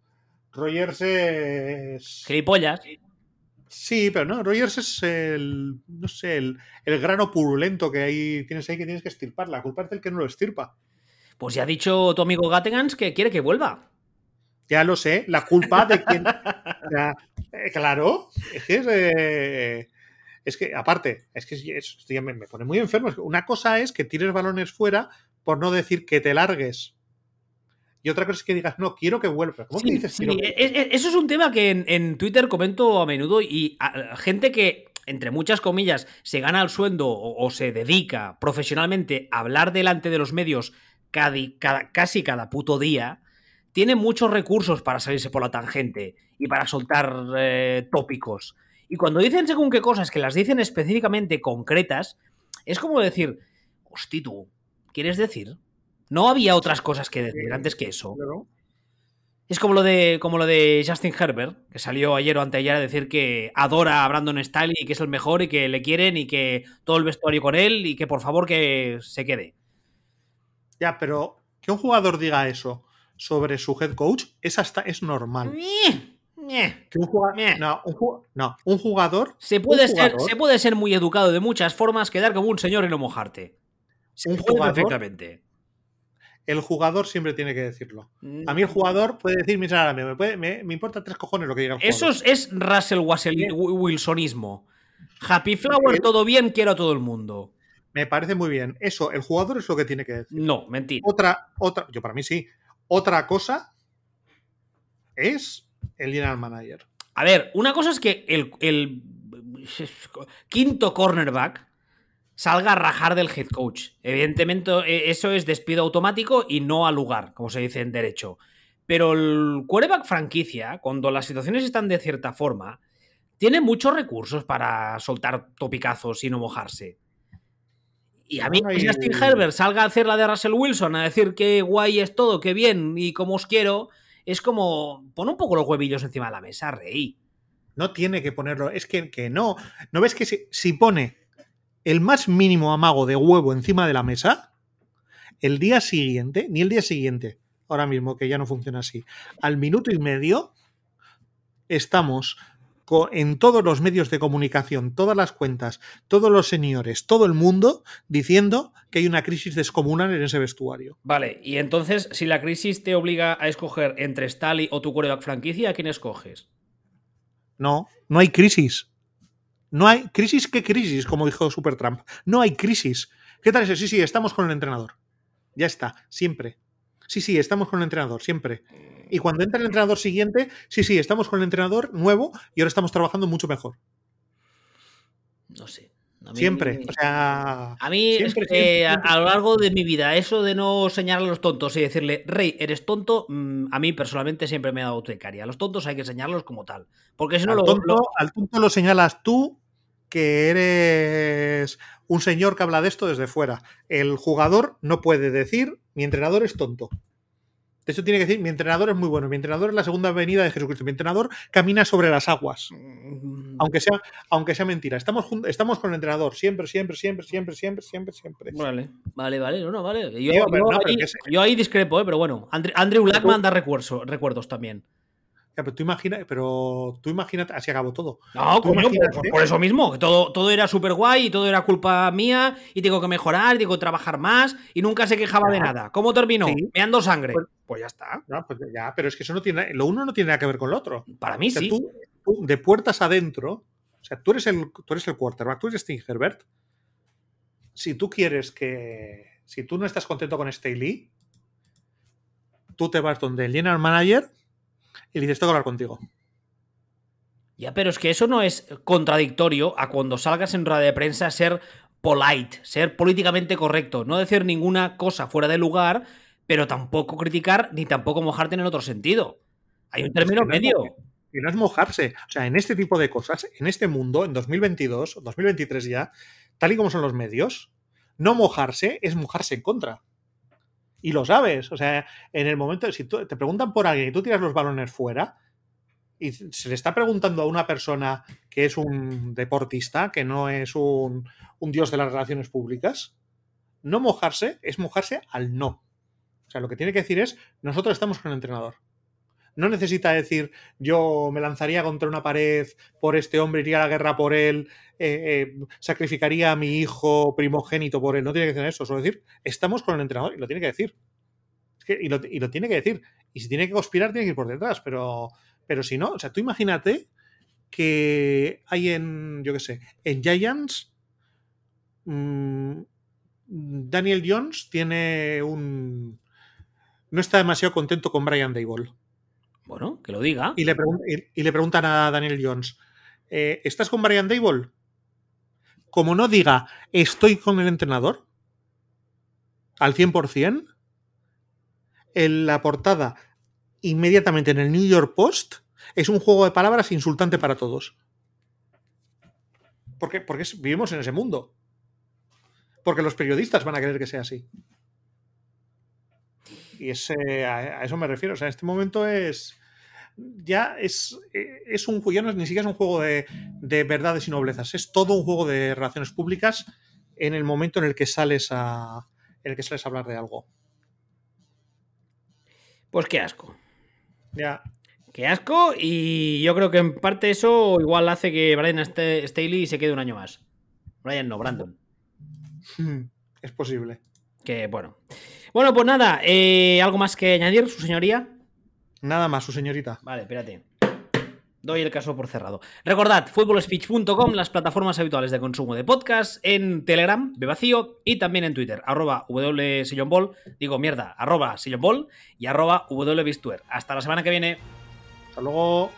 Rogers es. Gilipollas. Sí, pero no, Rogers es el, no sé, el, el, grano purulento que ahí tienes ahí que tienes que estirpar. La culpa es del que no lo estirpa. Pues ya ha dicho tu amigo Gattegans que quiere que vuelva. Ya lo sé, la culpa de quien... Eh, claro, es que es, eh, es que, aparte, es que esto ya me, pone muy enfermo. Una cosa es que tires balones fuera por no decir que te largues. Y otra cosa es que digas, no, quiero que vuelva. ¿Cómo que dices? Sí. E, e, eso es un tema que en, Twitter comento a menudo y gente que, entre muchas comillas, se gana el sueldo o, se dedica profesionalmente a hablar delante de los medios casi cada puto día, tiene muchos recursos para salirse por la tangente y para soltar eh, tópicos. Y cuando dicen según qué cosas, que las dicen específicamente concretas, es como decir, hosti tú, ¿quieres decir? No había otras cosas que decir antes que eso. Es como lo de como lo de Justin Herbert, que salió ayer o anteayer a decir que adora a Brandon Staley y que es el mejor y que le quieren y que todo el vestuario con él y que por favor que se quede. Ya, pero que un jugador diga eso sobre su head coach es hasta es normal. Un jugador, no, un, jugador. Se puede, ser, se puede ser muy educado de muchas formas, quedar como un señor y no mojarte. Se puede perfectamente. El jugador siempre tiene que decirlo. A mí el jugador puede decir, mira, me, me, me, importa tres cojones lo que diga el jugador. Eso es, Russell Wilsonismo. Happy Flower, todo bien, quiero a todo el mundo. Me parece muy bien. Eso, el jugador es lo que tiene que decir. No, mentira. Otra, otra, yo para mí sí. Otra cosa es el general manager. A ver, una cosa es que el, quinto cornerback salga a rajar del head coach. Evidentemente, e, eso es despido automático y no al lugar, como se dice en derecho. Pero el quarterback franquicia, cuando las situaciones están de cierta forma, tiene muchos recursos para soltar topicazos y no mojarse. Y a mí, que Justin Herbert salga a hacer la de Russell Wilson, a decir qué guay es todo, qué bien y cómo os quiero, es como, pon un poco los huevillos encima de la mesa, rey. No tiene que ponerlo, es que, que no. ¿No ves que si, pone el más mínimo amago de huevo encima de la mesa, el día siguiente, ni el día siguiente, ahora mismo que ya no funciona así, al minuto y medio, estamos en todos los medios de comunicación, todas las cuentas, todos los señores, todo el mundo diciendo que hay una crisis descomunal en ese vestuario. Vale, y entonces, si la crisis te obliga a escoger entre Stali o tu quarterback franquicia, ¿a quién escoges? No, no hay crisis. No hay crisis, ¿qué crisis? Como dijo Supertramp. No hay crisis. ¿Qué tal eso? Sí, sí, estamos con el entrenador. Ya está, siempre. Sí, sí, estamos con el entrenador, siempre. Y cuando entra el entrenador siguiente, sí, sí, estamos con el entrenador nuevo y ahora estamos trabajando mucho mejor. No sé. siempre. O sea. A mí, a, lo largo de mi vida, eso de no señalar a los tontos y decirle, Rey, eres tonto, mm, a mí personalmente siempre me ha dado tecaria. A los tontos hay que señalarlos como tal. Porque si no al lo, tonto, Al tonto lo señalas tú, que eres un señor que habla de esto desde fuera. El jugador no puede decir, mi entrenador es tonto. De hecho, tiene que decir, mi entrenador es muy bueno, mi entrenador es la segunda venida de Jesucristo, mi entrenador camina sobre las aguas. Mm. Aunque sea, aunque sea mentira. Estamos, estamos con el entrenador, siempre, siempre, siempre, siempre, siempre, siempre, siempre. Vale, vale, vale, no, no, vale. Yo, ahí, discrepo, ¿eh? pero bueno. Andrew, Blackman da recuerdos, recuerdos también. Pero tú imaginas, pero tú imagínate, así acabó todo. No, por, por, eso mismo, que todo, todo era súper guay y todo era culpa mía y tengo que mejorar, tengo que trabajar más y nunca se quejaba de nada. ¿Cómo terminó? Sí. Meando sangre. Pues- Pues, ya está. No, pues ya, pero es que eso no tiene, lo uno no tiene nada que ver con lo otro. Para mí O sea, sí. tú, tú de puertas adentro, o sea, tú eres el, tú eres el quarterback, tú eres Steve Herbert. Si tú quieres que, si tú no estás contento con Staley, tú te vas donde el general manager y le dices, tengo que hablar contigo. Ya, pero es que eso no es contradictorio a cuando salgas en rueda de prensa a ser polite, ser políticamente correcto, no decir ninguna cosa fuera de lugar, pero tampoco criticar ni tampoco mojarte en el otro sentido. Hay un término que medio. Y no es mojarse. O sea, en este tipo de cosas, en este mundo, en 2022, 2023 ya, tal y como son los medios, no mojarse es mojarse en contra. Y lo sabes. O sea, en el momento, si te preguntan por alguien y tú tiras los balones fuera, y se le está preguntando a una persona que es un deportista, que no es un, un dios de las relaciones públicas, no mojarse es mojarse al no. O sea, lo que tiene que decir es, nosotros estamos con el entrenador. No necesita decir, yo me lanzaría contra una pared por este hombre, iría a la guerra por él, eh, eh, sacrificaría a mi hijo primogénito por él. No tiene que decir eso, solo decir, estamos con el entrenador y lo tiene que decir. Y lo tiene que decir. Y si tiene que conspirar, tiene que ir por detrás, pero, pero si no, o sea, tú imagínate que hay en, yo qué sé, en Giants, mm, Daniel Jones tiene un... No está demasiado contento con Brian Dable. Bueno, que lo diga. Y le, y- le preguntan a Daniel Jones, eh, ¿estás con Brian Dable? Como no diga, estoy con el entrenador, al 100%, en la portada, inmediatamente en el New York Post, es un juego de palabras insultante para todos. ¿Por qué? Porque vivimos en ese mundo. Porque los periodistas van a querer que sea así. Y ese, a, eso me refiero. O sea, este momento es. Ya es, eh, es un juego, ya no es, ni siquiera es un juego de, de verdades y noblezas. Es todo un juego de relaciones públicas en el momento en el que sales a. En el que sales a hablar de algo. Pues qué asco. Ya. Qué asco. Y yo creo que en parte eso igual hace que Brian St- Staley se quede un año más. Brian no, Brandon. Es posible. Que bueno. Bueno, pues nada. eh, ¿Algo más que añadir, su señoría? Nada más, su señorita. Vale, espérate. Doy el caso por cerrado. Recordad, footballspeech.com, las plataformas habituales de consumo de podcast, en Telegram, de vacío, y también en Twitter, arroba wsillonball, digo mierda, arroba sillonball y arroba wbistuer. Hasta la semana que viene. Hasta luego.